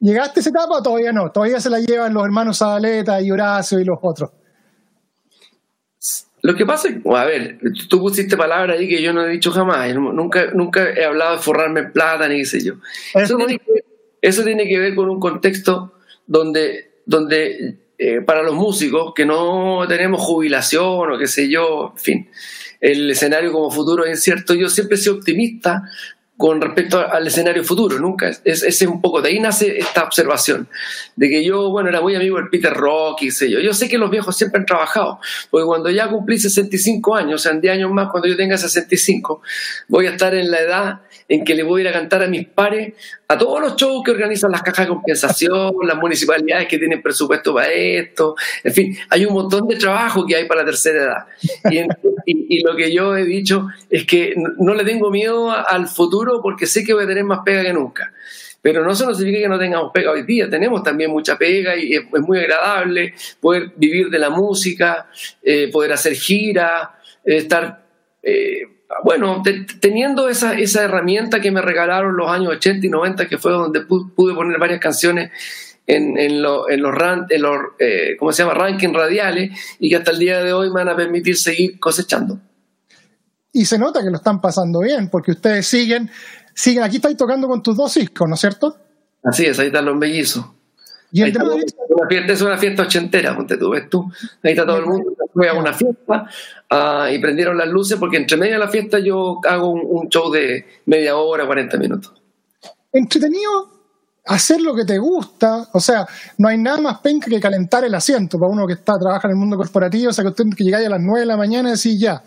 ¿Llegaste a esa etapa o todavía no? Todavía se la llevan los hermanos Zabaleta y Horacio y los otros. Lo que pasa es, a ver, tú pusiste palabras ahí que yo no he dicho jamás. Nunca, nunca he hablado de forrarme en plata, ni qué sé yo. Eso, tiene, que, ver con un contexto donde, donde eh, para los músicos que no tenemos jubilación o qué sé yo, en fin, el escenario como futuro es incierto. Yo siempre sido optimista con respecto al escenario futuro, nunca. Es, es, un poco, de ahí nace esta observación, de que yo, bueno, era muy amigo del Peter Rock y sé yo. Yo sé que los viejos siempre han trabajado, porque cuando ya cumplí 65 años, o sea, en 10 años más, cuando yo tenga 65, voy a estar en la edad en que le voy a ir a cantar a mis pares a todos los shows que organizan las cajas de compensación, las municipalidades que tienen presupuesto para esto, en fin, hay un montón de trabajo que hay para la tercera edad. Y, lo que yo he dicho es que no le tengo miedo al futuro porque sé que voy a tener más pega que nunca. Pero no solo significa que no tengamos pega hoy día, tenemos también mucha pega y es, muy agradable poder vivir de la música, eh, poder hacer gira, eh, estar... Eh, bueno, teniendo esa, esa herramienta que me regalaron los años 80 y 90, que fue donde pude poner varias canciones en, en, los, en los, eh, ¿cómo se llama? Ranking radiales y que hasta el día de hoy me van a permitir seguir cosechando. Y se nota que lo están pasando bien, porque ustedes siguen, siguen, aquí estáis tocando con tus dos hijos, ¿no es cierto? Así es, ahí están los mellizos. Y una fiesta, es una fiesta ochentera, ponte tú, ves tú. Ahí está todo el mundo, fue a una fiesta uh, y prendieron las luces porque entre medio de la fiesta yo hago un, show de media hora, 40 minutos. Entretenido hacer lo que te gusta, o sea, no hay nada más penca que calentar el asiento para uno que está trabaja en el mundo corporativo, o sea, que usted que llegáis a las 9 de la mañana y decís ya,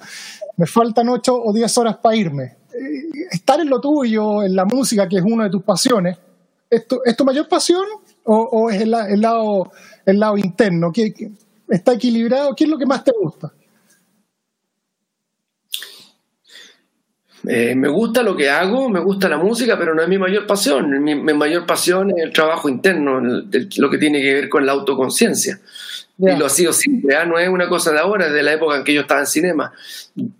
me faltan 8 o 10 horas para irme. Eh, estar en lo tuyo, en la música, que es una de tus pasiones, ¿es tu, ¿es tu mayor pasión o, es el, lado, el lado interno? ¿Qué, está equilibrado? ¿Qué es lo que más te gusta? Eh, me gusta lo que hago, me gusta la música, pero no es mi mayor pasión. Mi, mayor pasión es el trabajo interno, lo que tiene que ver con la autoconciencia. Y lo ha sido siempre, ¿ah? no es una cosa de ahora, es de la época en que yo estaba en cinema.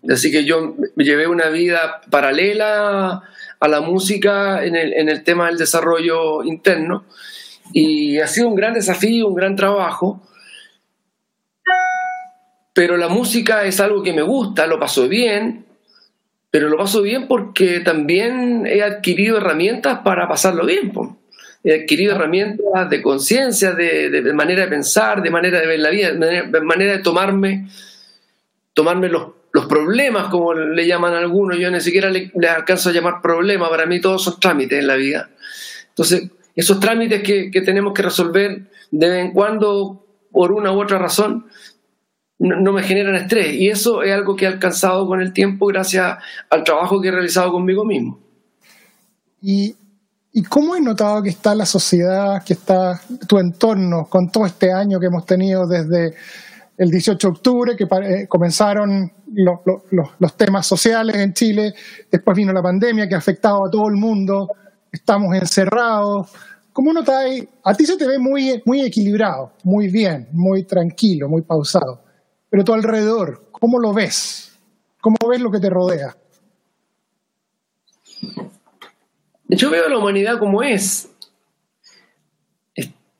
Así que yo llevé una vida paralela a la música en el, en el tema del desarrollo interno y ha sido un gran desafío, un gran trabajo. Pero la música es algo que me gusta, lo paso bien, pero lo paso bien porque también he adquirido herramientas para pasarlo bien. He adquirido herramientas de conciencia, de, manera de pensar, de manera de ver la vida, de manera de tomarme, tomarme los, problemas, como le llaman algunos. Yo ni siquiera le, alcanzo a llamar problema, para mí todos son trámites en la vida. Entonces, esos trámites que, tenemos que resolver de vez en cuando, por una u otra razón, no, me generan estrés. Y eso es algo que he alcanzado con el tiempo gracias al trabajo que he realizado conmigo mismo. ¿Y, cómo he notado que está la sociedad, que está tu entorno con todo este año que hemos tenido desde el 18 de octubre, que comenzaron los temas sociales en Chile, después vino la pandemia que ha afectado a todo el mundo, estamos encerrados. ¿Cómo notáis? A ti se te ve muy, muy equilibrado, muy bien, muy tranquilo, muy pausado. Pero tu alrededor, ¿cómo lo ves? ¿Cómo ves lo que te rodea? Yo veo la humanidad como es.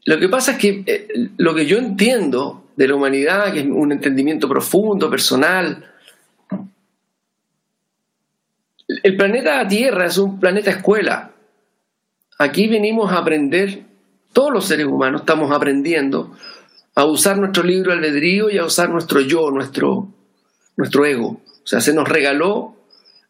lo que pasa es que eh, lo que yo entiendo de la humanidad, que es un entendimiento profundo, personal, el planeta Tierra es un planeta escuela. Aquí venimos a aprender, todos los seres humanos estamos aprendiendo a usar nuestro libro albedrío y a usar nuestro yo, nuestro, nuestro ego. O sea, se nos regaló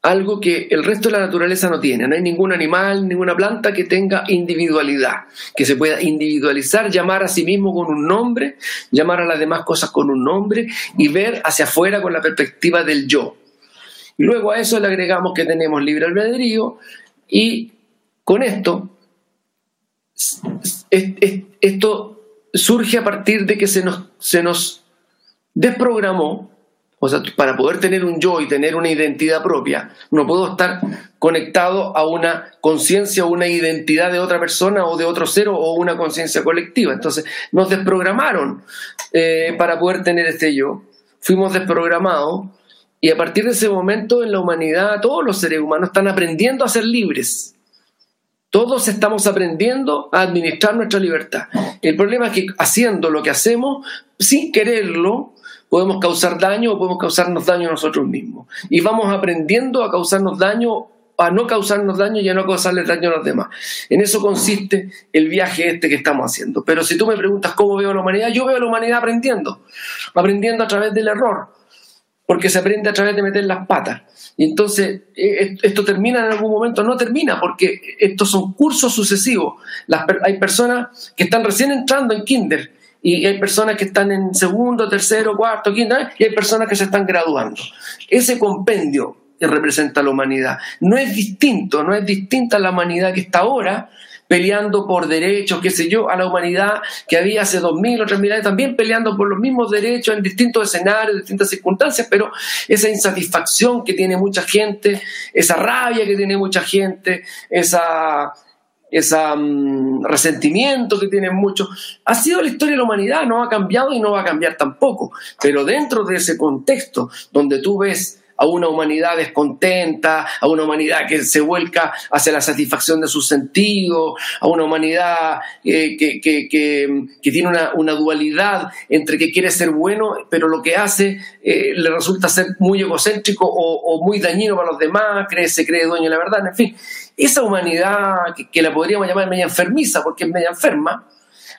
algo que el resto de la naturaleza no tiene. No hay ningún animal, ninguna planta que tenga individualidad, que se pueda individualizar, llamar a sí mismo con un nombre, llamar a las demás cosas con un nombre y ver hacia afuera con la perspectiva del yo. Y luego a eso le agregamos que tenemos libre albedrío y con esto, esto surge a partir de que se nos, se nos desprogramó o sea, para poder tener un yo y tener una identidad propia, no puedo estar conectado a una conciencia o una identidad de otra persona o de otro ser o una conciencia colectiva. Entonces, nos desprogramaron eh, para poder tener este yo. Fuimos desprogramados y a partir de ese momento en la humanidad todos los seres humanos están aprendiendo a ser libres. Todos estamos aprendiendo a administrar nuestra libertad. El problema es que haciendo lo que hacemos, sin quererlo, podemos causar daño o podemos causarnos daño a nosotros mismos. Y vamos aprendiendo a causarnos daño, a no causarnos daño y a no causarles daño a los demás. En eso consiste el viaje este que estamos haciendo. Pero si tú me preguntas cómo veo la humanidad, yo veo la humanidad aprendiendo, aprendiendo a través del error, porque se aprende a través de meter las patas. Y entonces, eh, esto termina en algún momento, no termina, porque estos son cursos sucesivos. hay personas que están recién entrando en kinder y hay personas que están en segundo, tercero, cuarto, quinto, ¿eh? y hay personas que se están graduando. Ese compendio que representa la humanidad no es distinto, no es distinta a la humanidad que está ahora peleando por derechos, qué sé yo, a la humanidad que había hace dos mil o tres mil años, también peleando por los mismos derechos en distintos escenarios, en distintas circunstancias, pero esa insatisfacción que tiene mucha gente, esa rabia que tiene mucha gente, esa ese mm, resentimiento que tienen muchos. Ha sido la historia de la humanidad, no ha cambiado y no va a cambiar tampoco. Pero dentro de ese contexto donde tú ves a una humanidad descontenta, a una humanidad que se vuelca hacia la satisfacción de sus sentidos, a una humanidad eh, que, tiene una, dualidad entre que quiere ser bueno, pero lo que hace eh, le resulta ser muy egocéntrico o, muy dañino para los demás, cree, se cree dueño de la verdad, en fin. Esa humanidad que, la podríamos llamar media enfermiza, porque es media enferma,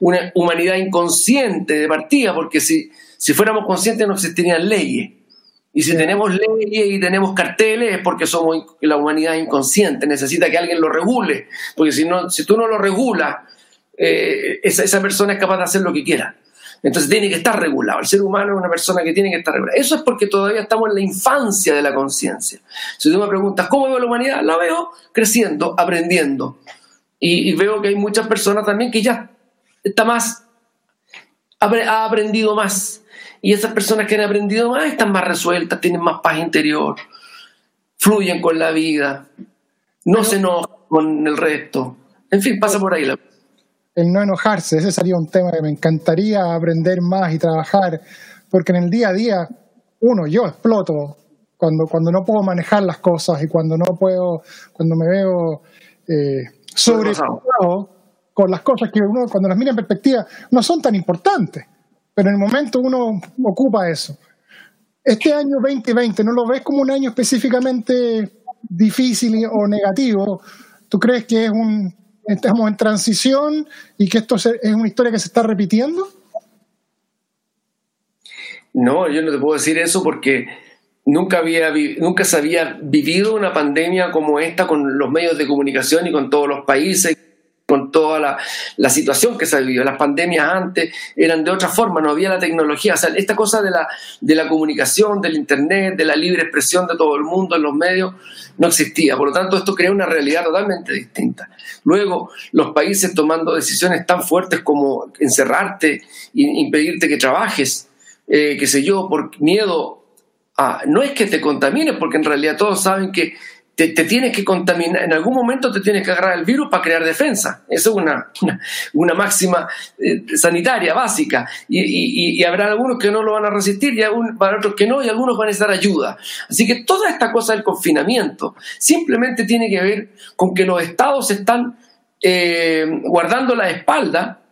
una humanidad inconsciente de partida, porque si, si fuéramos conscientes no existirían leyes y si tenemos leyes y tenemos carteles es porque somos la humanidad inconsciente, necesita que alguien lo regule, porque si, no, si tú no lo regulas, eh, esa, esa, persona es capaz de hacer lo que quiera. Entonces tiene que estar regulado. El ser humano es una persona que tiene que estar regulada. Eso es porque todavía estamos en la infancia de la conciencia. Si tú me preguntas cómo veo la humanidad, la veo creciendo, aprendiendo. Y, y veo que hay muchas personas también que ya está más, ha aprendido más y esas personas que han aprendido más están más resueltas, tienen más paz interior, fluyen con la vida, no se enojan con el resto. En fin, pasa por ahí la el no enojarse, ese sería un tema que me encantaría aprender más y trabajar, porque en el día a día, uno, yo exploto cuando, cuando no puedo manejar las cosas y cuando no puedo, cuando me veo eh, con las cosas que uno, cuando las mira en perspectiva, no son tan importantes pero en el momento uno ocupa eso. Este año 2020, ¿no lo ves como un año específicamente difícil o negativo? ¿Tú crees que es un, estamos en transición y que esto es una historia que se está repitiendo? No, yo no te puedo decir eso porque nunca, había, nunca se había vivido una pandemia como esta con los medios de comunicación y con todos los países con toda la, situación que se ha vivido. Las pandemias antes eran de otra forma, no había la tecnología. O sea, esta cosa de la, de la comunicación, del Internet, de la libre expresión de todo el mundo en los medios, no existía. Por lo tanto, esto crea una realidad totalmente distinta. Luego, los países tomando decisiones tan fuertes como encerrarte impedirte que trabajes, eh, qué sé yo, por miedo a... No es que te contamines, porque en realidad todos saben que te, tienes que contaminar, en algún momento te tienes que agarrar el virus para crear defensa. Eso es una, una, máxima eh, sanitaria básica. Y, habrá algunos que no lo van a resistir, y habrá otros que no, y algunos van a necesitar ayuda. Así que toda esta cosa del confinamiento simplemente tiene que ver con que los estados están eh, guardando la espalda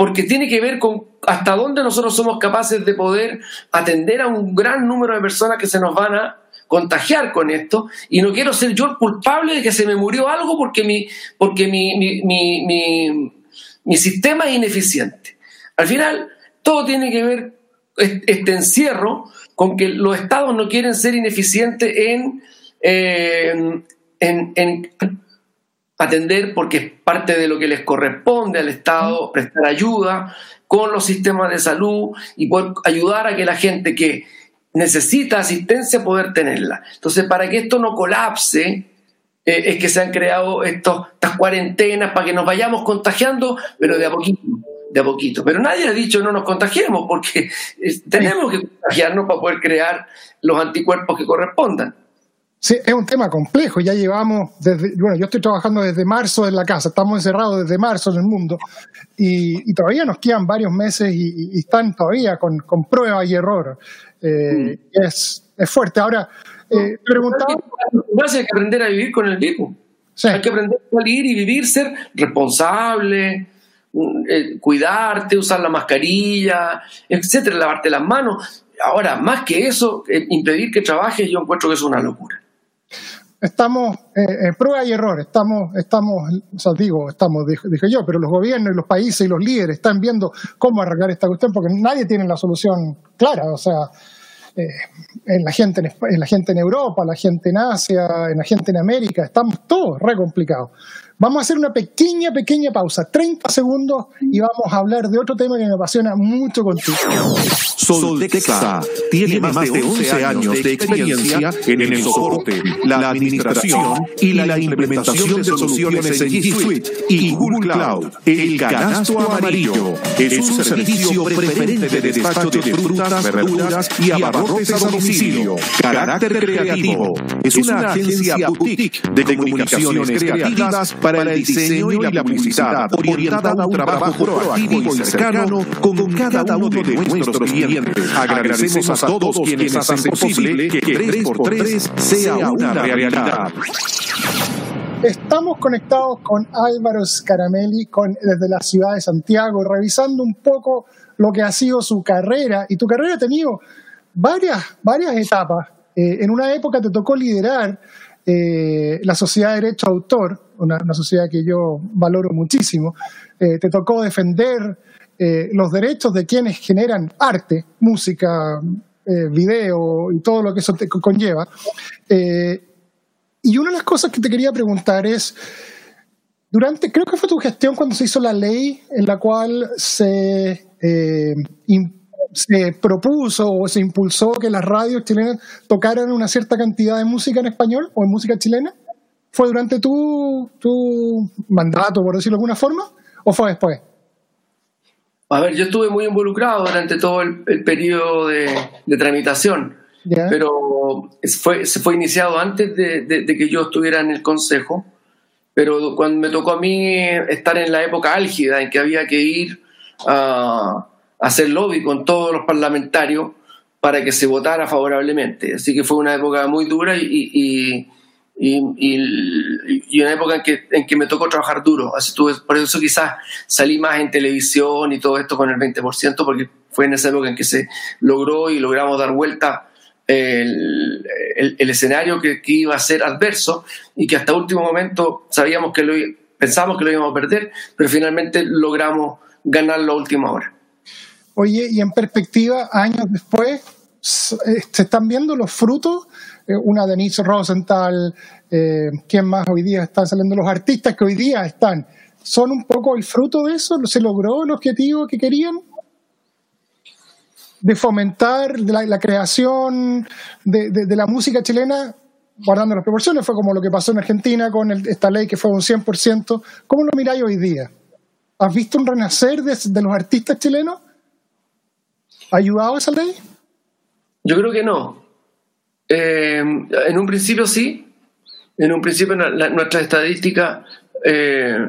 porque tiene que ver con hasta dónde nosotros somos capaces de poder atender a un gran número de personas que se nos van a contagiar con esto y no quiero ser yo el culpable de que se me murió algo porque mi, porque mi, mi, mi, mi sistema es ineficiente. Al final, todo tiene que ver este encierro con que los estados no quieren ser ineficientes en, eh, en, en, atender, porque es parte de lo que les corresponde al Estado, prestar ayuda con los sistemas de salud y poder ayudar a que la gente que necesita asistencia poder tenerla. Entonces, para que esto no colapse, eh, es que se han creado estos, estas cuarentenas para que nos vayamos contagiando, pero de a poquito de a poquito. Pero nadie ha dicho no nos contagiemos, porque tenemos que contagiarnos para poder crear los anticuerpos que correspondan. Sí, es un tema complejo. Ya llevamos desde, bueno, yo estoy trabajando desde marzo en la casa, estamos encerrados desde marzo en el mundo y, todavía nos quedan varios meses y, están todavía con, con, prueba y error. Eh, mm. es, es, fuerte. Ahora, eh, preguntaba. Hay que aprender a vivir con el virus. Hay que aprender a salir y vivir, ser responsable, eh, cuidarte, usar la mascarilla, etcétera, lavarte las manos. Ahora, más que eso, eh, impedir que trabajes, yo encuentro que es una locura. Estamos eh, en prueba y error, estamos, estamos, o sea, digo, estamos, dije, yo, pero los gobiernos y los países y los líderes están viendo cómo arreglar esta cuestión porque nadie tiene la solución clara, o sea, en, la gente en, en, la gente en Europa, la gente en Asia, en la gente en América, estamos todos re complicados. Vamos a hacer una pequeña, pequeña pausa, 30 segundos, y vamos a hablar de otro tema que me apasiona mucho contigo. Soltexa tiene más de 11 años de experiencia en el soporte, la administración y la implementación de soluciones en G Suite y Google Cloud. El canasto amarillo es un servicio preferente de despacho de frutas, verduras y abarrotes a domicilio. Carácter creativo es una agencia boutique de comunicaciones creativas para para el diseño y la publicidad, orientada a un trabajo proactivo y cercano con cada uno de nuestros clientes. Agradecemos a todos quienes hacen posible que 3x3 sea una realidad. Estamos conectados con Álvaro Scaramelli con, desde la ciudad de Santiago, revisando un poco lo que ha sido su carrera. Y tu carrera ha tenido varias, varias etapas. Eh, en una época te tocó liderar eh, la Sociedad de Derecho Autor, una, sociedad que yo valoro muchísimo, eh, te tocó defender eh, los derechos de quienes generan arte, música, video y todo lo que eso te conlleva. y una de las cosas que te quería preguntar es, durante, creo que fue tu gestión cuando se hizo la ley en la cual se se propuso o se impulsó que las radios chilenas tocaran una cierta cantidad de música en español o en música chilena? ¿Fue durante tu, tu mandato, por decirlo de alguna forma, o fue después? A ver, yo estuve muy involucrado durante todo el, periodo de, tramitación, pero fue, se fue iniciado antes de, de, que yo estuviera en el Consejo, pero cuando me tocó a mí estar en la época álgida en que había que ir a hacer lobby con todos los parlamentarios para que se votara favorablemente. Así que fue una época muy dura y, y, y, una época en que, en que me tocó trabajar duro. Así tuve, por eso quizás salí más en televisión y todo esto con el 20%, porque fue en esa época en que se logró y logramos dar vuelta el, el, escenario que, que, iba a ser adverso y que hasta último momento sabíamos que lo, pensábamos que lo íbamos a perder, pero finalmente logramos ganar la última hora. Oye, y en perspectiva, años después, eh, se están viendo los frutos. Eh, una Denise Rosenthal, eh, ¿quién más hoy día están saliendo? Los artistas que hoy día están. ¿Son un poco el fruto de eso? ¿Se logró el objetivo que querían? De fomentar la, creación de, la música chilena, guardando las proporciones, fue como lo que pasó en Argentina con esta ley que fue un 100%. ¿Cómo lo miráis hoy día? ¿Has visto un renacer de los artistas chilenos? ¿Ha ayudado esa ley? Yo creo que no. Eh, en un principio sí. En un principio nuestras estadísticas eh,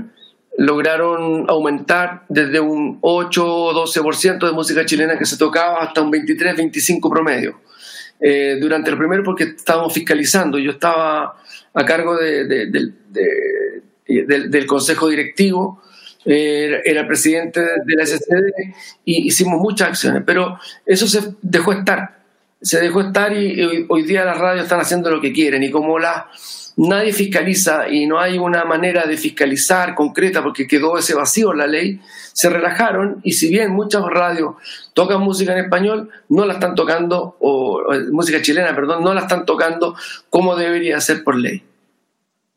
lograron aumentar desde un 8 o 12% de música chilena que se tocaba hasta un 23-25 promedio. Eh, durante el primero porque estábamos fiscalizando. Yo estaba a cargo del, del consejo directivo eh, era presidente de la SCD y hicimos muchas acciones, pero eso se dejó estar, se dejó estar y, hoy día las radios están haciendo lo que quieren. Y como la, nadie fiscaliza y no hay una manera de fiscalizar concreta porque quedó ese vacío en la ley, se relajaron. Y si bien muchas radios tocan música en español, no la están tocando, o, música chilena, perdón, no la están tocando como debería ser por ley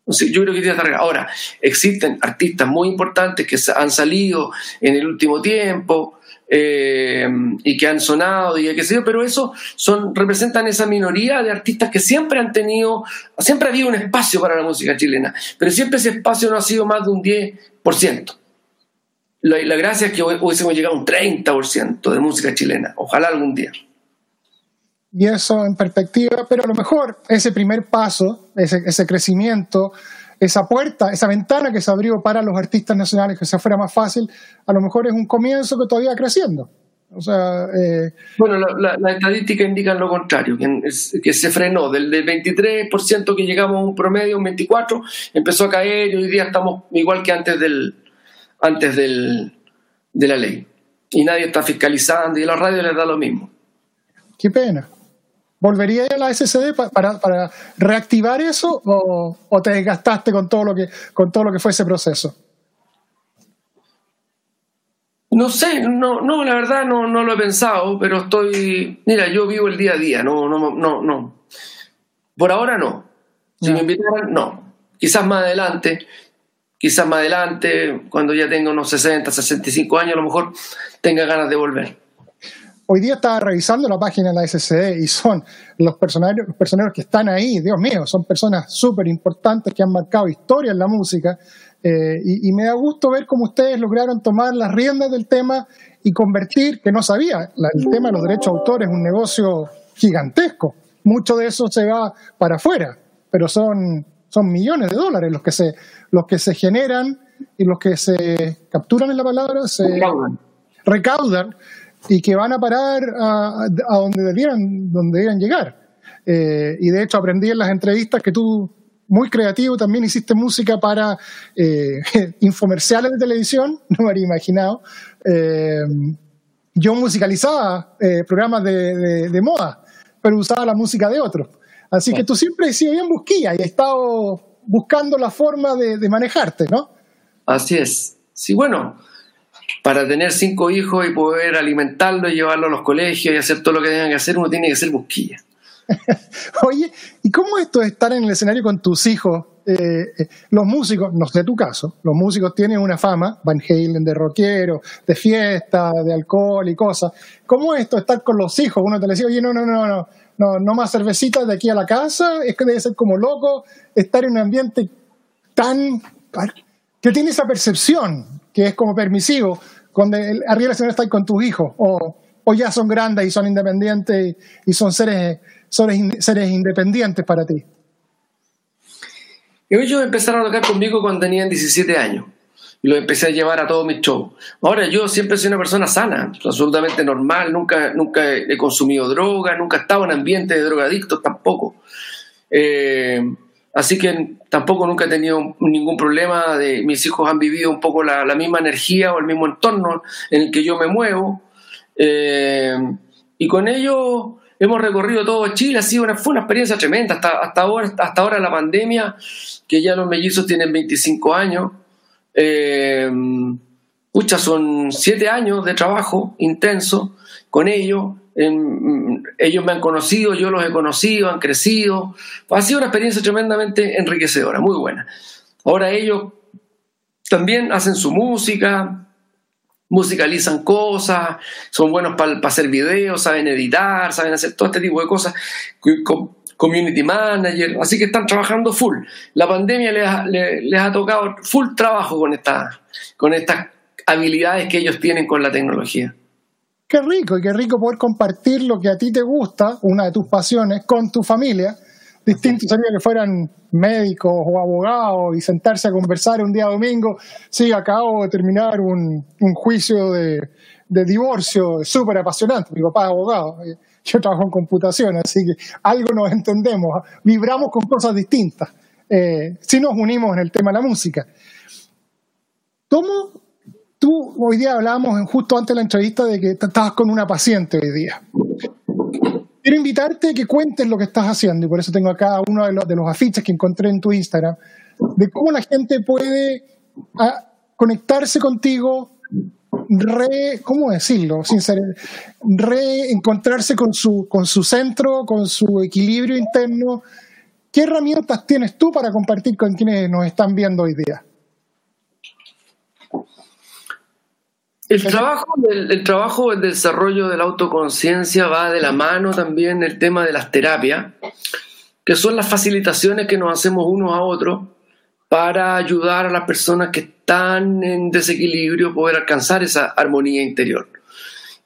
yo creo que tiene que Ahora, existen artistas muy importantes que han salido en el último tiempo eh, y que han sonado y qué sé yo, pero eso son, representan esa minoría de artistas que siempre han tenido, siempre ha habido un espacio para la música chilena, pero siempre ese espacio no ha sido más de un 10%. La, la gracia es que hubiésemos llegado a un 30% de música chilena, ojalá algún día y eso en perspectiva, pero a lo mejor ese primer paso, ese, ese, crecimiento, esa puerta, esa ventana que se abrió para los artistas nacionales, que se fuera más fácil, a lo mejor es un comienzo que todavía creciendo. O sea, eh, bueno, las la, estadísticas indican lo contrario, que, que, se frenó del, 23% que llegamos a un promedio, un 24%, empezó a caer y hoy día estamos igual que antes, del, antes del, de la ley. Y nadie está fiscalizando y a la radio les da lo mismo. Qué pena. ¿Volvería a la SSD para, para reactivar eso o, te desgastaste con todo lo que con todo lo que fue ese proceso? No sé, no, no, la verdad no, no lo he pensado, pero estoy, mira, yo vivo el día a día, no, no, no, no. Por ahora no. Si me invitaran, no. Quizás más adelante, quizás más adelante, cuando ya tenga unos 60, 65 años, a lo mejor tenga ganas de volver. Hoy día estaba revisando la página de la SCD y son los personajes, los que están ahí, Dios mío, son personas súper importantes que han marcado historia en la música. Eh, y, me da gusto ver cómo ustedes lograron tomar las riendas del tema y convertir, que no sabía, el tema de los derechos de autor es un negocio gigantesco. Mucho de eso se va para afuera, pero son, son millones de dólares los que se, los que se generan y los que se capturan en la palabra, se recaudan y que van a parar a, donde debieran, donde debieran llegar. Eh, y de hecho aprendí en las entrevistas que tú, muy creativo, también hiciste música para eh, infomerciales de televisión, no me habría imaginado. Eh, yo musicalizaba programas de, moda, pero usaba la música de otros. Así que tú siempre has sido bien busquilla y has estado buscando la forma de, de manejarte, ¿no? Así es. Sí, bueno, para tener cinco hijos y poder alimentarlos y llevarlos a los colegios y hacer todo lo que tengan que hacer, uno tiene que ser busquilla. Oye, ¿y cómo esto de estar en el escenario con tus hijos? Eh, eh, los músicos, no sé tu caso, los músicos tienen una fama, Van Halen, de rockero, de fiesta, de alcohol y cosas. ¿Cómo es esto estar con los hijos? Uno te le dice, oye, no, no, no, no, no, no más cervecitas de aquí a la casa, es que debe ser como loco estar en un ambiente tan... que tiene esa percepción que es como permisivo, cuando arriba del escenario con tus hijos, o, o, ya son grandes y son independientes y, son seres, seres, seres independientes para ti. Ellos empezaron a tocar conmigo cuando tenían 17 años y los empecé a llevar a todos mis shows. Ahora, yo siempre soy una persona sana, absolutamente normal, nunca, nunca he consumido droga, nunca he estado en ambiente de drogadictos tampoco. Eh, Así que tampoco nunca he tenido ningún problema. De, mis hijos han vivido un poco la, misma energía o el mismo entorno en el que yo me muevo. Eh, y con ellos hemos recorrido todo Chile. Ha sido una, experiencia tremenda. Hasta, hasta, ahora, la pandemia, que ya los mellizos tienen 25 años. Eh, son siete años de trabajo intenso con ellos ellos me han conocido, yo los he conocido, han crecido. Ha sido una experiencia tremendamente enriquecedora, muy buena. Ahora ellos también hacen su música, musicalizan cosas, son buenos para hacer videos, saben editar, saben hacer todo este tipo de cosas, community manager, así que están trabajando full. La pandemia les ha, les, ha tocado full trabajo con, esta, con estas habilidades que ellos tienen con la tecnología. Qué rico, y qué rico poder compartir lo que a ti te gusta, una de tus pasiones, con tu familia. Distinto sería que fueran médicos o abogados y sentarse a conversar un día domingo. Sí, acabo de terminar un, juicio de, divorcio súper apasionante. Mi papá es abogado, yo trabajo en computación, así que algo nos entendemos, vibramos con cosas distintas. Eh, si nos unimos en el tema de la música. ¿Cómo tú hoy día hablábamos justo antes de la entrevista de que estabas con una paciente hoy día. Quiero invitarte a que cuentes lo que estás haciendo y por eso tengo acá uno de los, de los afiches que encontré en tu Instagram, de cómo la gente puede ah, conectarse contigo, re, ¿cómo decirlo? Sin reencontrarse con su, con su centro, con su equilibrio interno. ¿Qué herramientas tienes tú para compartir con quienes nos están viendo hoy día? El trabajo, del, el trabajo desarrollo de la autoconciencia va de la mano también el tema de las terapias, que son las facilitaciones que nos hacemos unos a otros para ayudar a las personas que están en desequilibrio a poder alcanzar esa armonía interior.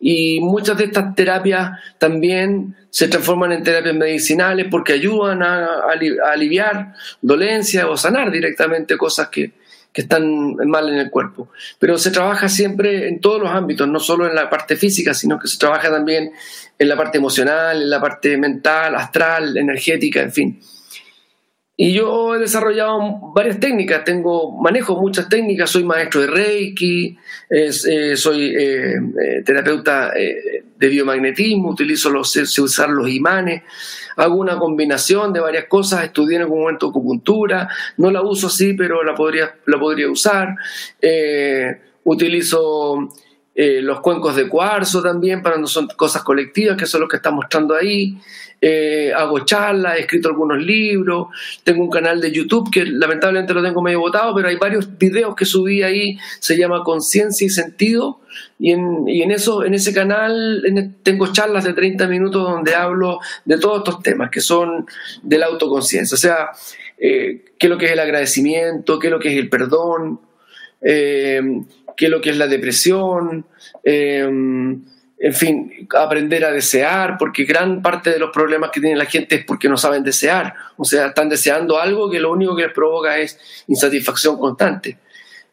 Y muchas de estas terapias también se transforman en terapias medicinales porque ayudan a, a aliviar dolencias o sanar directamente cosas que, que están mal en el cuerpo. Pero se trabaja siempre en todos los ámbitos, no solo en la parte física, sino que se trabaja también en la parte emocional, en la parte mental, astral, energética, en fin. Y yo he desarrollado varias técnicas, tengo, manejo muchas técnicas, soy maestro de Reiki, eh, soy eh, eh, terapeuta de biomagnetismo, utilizo los, usar los imanes, hago una combinación de varias cosas, estudié en algún momento acupuntura, no la uso así, pero la podría, la podría usar, utilizo los cuencos de cuarzo también, para no son cosas colectivas, que son los que está mostrando ahí. Eh, hago charlas, he escrito algunos libros, tengo un canal de YouTube que lamentablemente lo tengo medio botado, pero hay varios videos que subí ahí, se llama Conciencia y Sentido, y en, y en, eso, en ese canal tengo charlas de 30 minutos donde hablo de todos estos temas que son de la autoconciencia, o sea, eh, qué es lo que es el agradecimiento, qué es lo que es el perdón, eh, qué es lo que es la depresión, en fin, aprender a desear, porque gran parte de los problemas que tiene la gente es porque no saben desear. O sea, están deseando algo que lo único que les provoca es insatisfacción constante.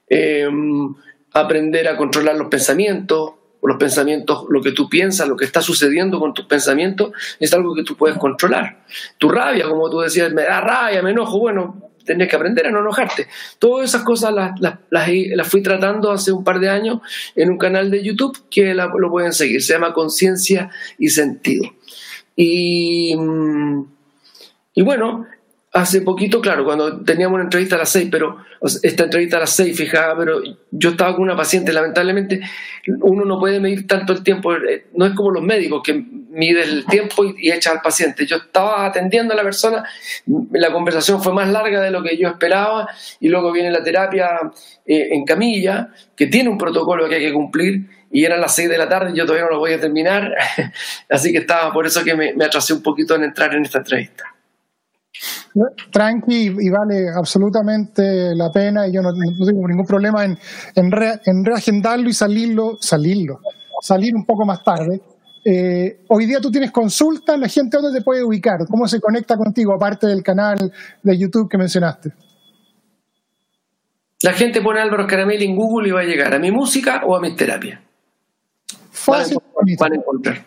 Em, aprender a controlar los pensamientos, los pensamientos, lo que tú piensas, lo que está sucediendo con tus pensamientos, es algo que tú puedes controlar. Tu rabia, como tú decías, me da rabia, me enojo, bueno, tenés que aprender a no enojarte. Todas esas cosas las, las, fui tratando hace un par de años en un canal de YouTube que lo pueden seguir. Se llama Conciencia y Sentido. Y, mm, y bueno, hace poquito, claro, cuando teníamos una entrevista a las seis, pero esta entrevista a las seis, fijada, pero yo estaba con una paciente, lamentablemente uno no puede medir tanto el tiempo, eh, no es como los médicos que miden el tiempo y, echan al paciente. Yo estaba atendiendo a la persona, la conversación fue más larga de lo que yo esperaba y luego viene la terapia eh, en camilla, que tiene un protocolo que hay que cumplir y eran las seis de la tarde y yo todavía no lo voy a terminar, así que estaba por eso que me, me atrasé un poquito en entrar en esta entrevista. Tranqui y vale absolutamente la pena y yo no, tengo ningún problema en, en, reagendarlo y salirlo, salirlo, salir un poco más tarde. Eh, hoy día tú tienes consultas, la gente dónde te puede ubicar, cómo se conecta contigo, aparte del canal de YouTube que mencionaste. La gente pone Álvaro Caramelli en Google y va a llegar a mi música o a mi terapia. Fácil, van a encontrar.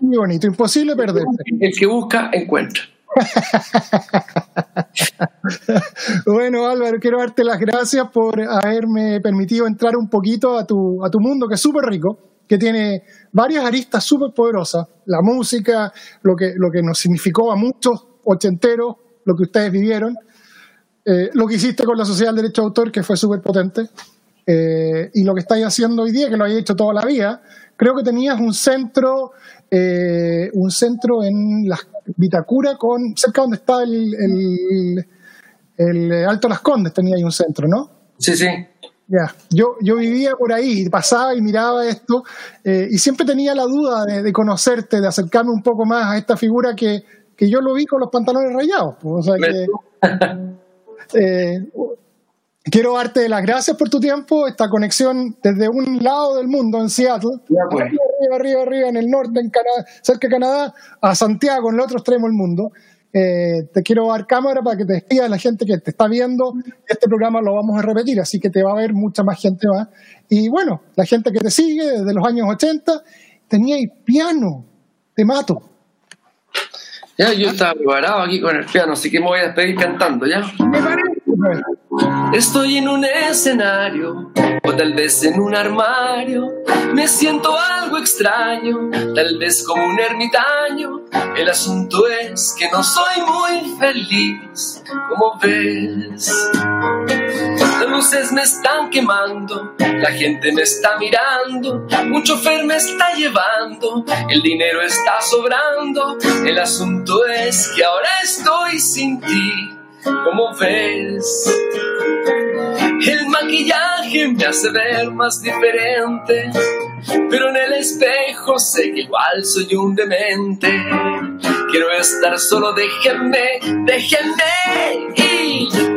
Muy bonito, imposible perderse. El que busca, encuentra. bueno, Álvaro, quiero darte las gracias por haberme permitido entrar un poquito a tu, a tu mundo, que es súper rico, que tiene varias aristas súper poderosas. La música, lo que, lo que nos significó a muchos ochenteros, lo que ustedes vivieron, eh, lo que hiciste con la Sociedad del Derecho de Autor, que fue súper potente, eh, y lo que estáis haciendo hoy día, que lo hayáis hecho toda la vida. Creo que tenías un centro eh, un centro en la Vitacura, con, cerca donde está el, el, Alto Las Condes, tenía ahí un centro, ¿no? Sí, sí. Ya, yo, yo vivía por ahí, pasaba y miraba esto, eh, y siempre tenía la duda de, conocerte, de acercarme un poco más a esta figura que, que yo lo vi con los pantalones rayados. Pues, o sea que, eh, quiero darte las gracias por tu tiempo, esta conexión desde un lado del mundo, en Seattle, pues. arriba, arriba, arriba, en el norte, en Canadá, cerca de Canadá, a Santiago, en el otro extremo del mundo. Eh, te quiero dar cámara para que te despidas la gente que te está viendo. Este programa lo vamos a repetir, así que te va a ver mucha más gente más. Y bueno, la gente que te sigue desde los años 80, tenía piano, te mato. Ya, yo estaba preparado aquí con el piano, así que me voy a despedir cantando, ¿ya? Me parece. Estoy en un escenario o tal vez en un armario. Me siento algo extraño, tal vez como un ermitaño. El asunto es que no soy muy feliz, como ves. Las luces me están quemando, la gente me está mirando, un chofer me está llevando, el dinero está sobrando. El asunto es que ahora estoy sin ti, como ves. El maquillaje me hace ver más diferente, pero en el espejo sé que igual soy un demente. Quiero estar solo, déjenme, déjenme.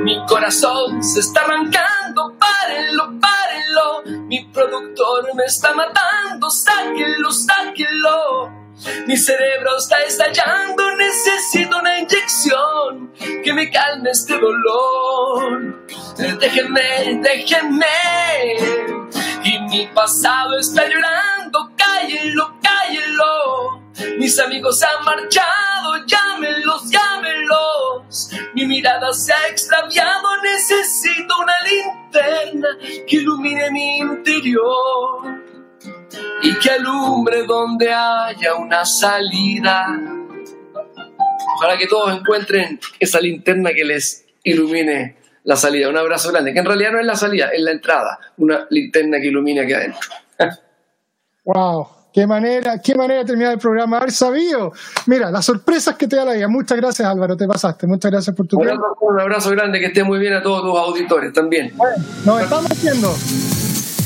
Mi corazón se está arrancando, párenlo, párenlo. Mi productor me está matando, sáquenlo, sáquenlo. Mi cerebro está estallando, necesito una inyección que me calme este dolor. Déjenme, déjenme. Y mi pasado está llorando, cállenlo, cállenlo. Mis amigos han marchado, llámenlos, llámenlos. Mi mirada se ha extraviado, necesito una linterna que ilumine mi interior y que alumbre donde haya una salida. Ojalá que todos encuentren esa linterna que les ilumine la salida. Un abrazo grande, que en realidad no es la salida, es la entrada. Una linterna que ilumine aquí adentro. Wow, qué manera, qué manera de terminar el programa. Haber sabido. Mira, las sorpresas que te da la vida. Muchas gracias, Álvaro, te pasaste. Muchas gracias por tu Un tiempo. un abrazo grande, que esté muy bien a todos tus auditores también. Bueno, nos estamos viendo.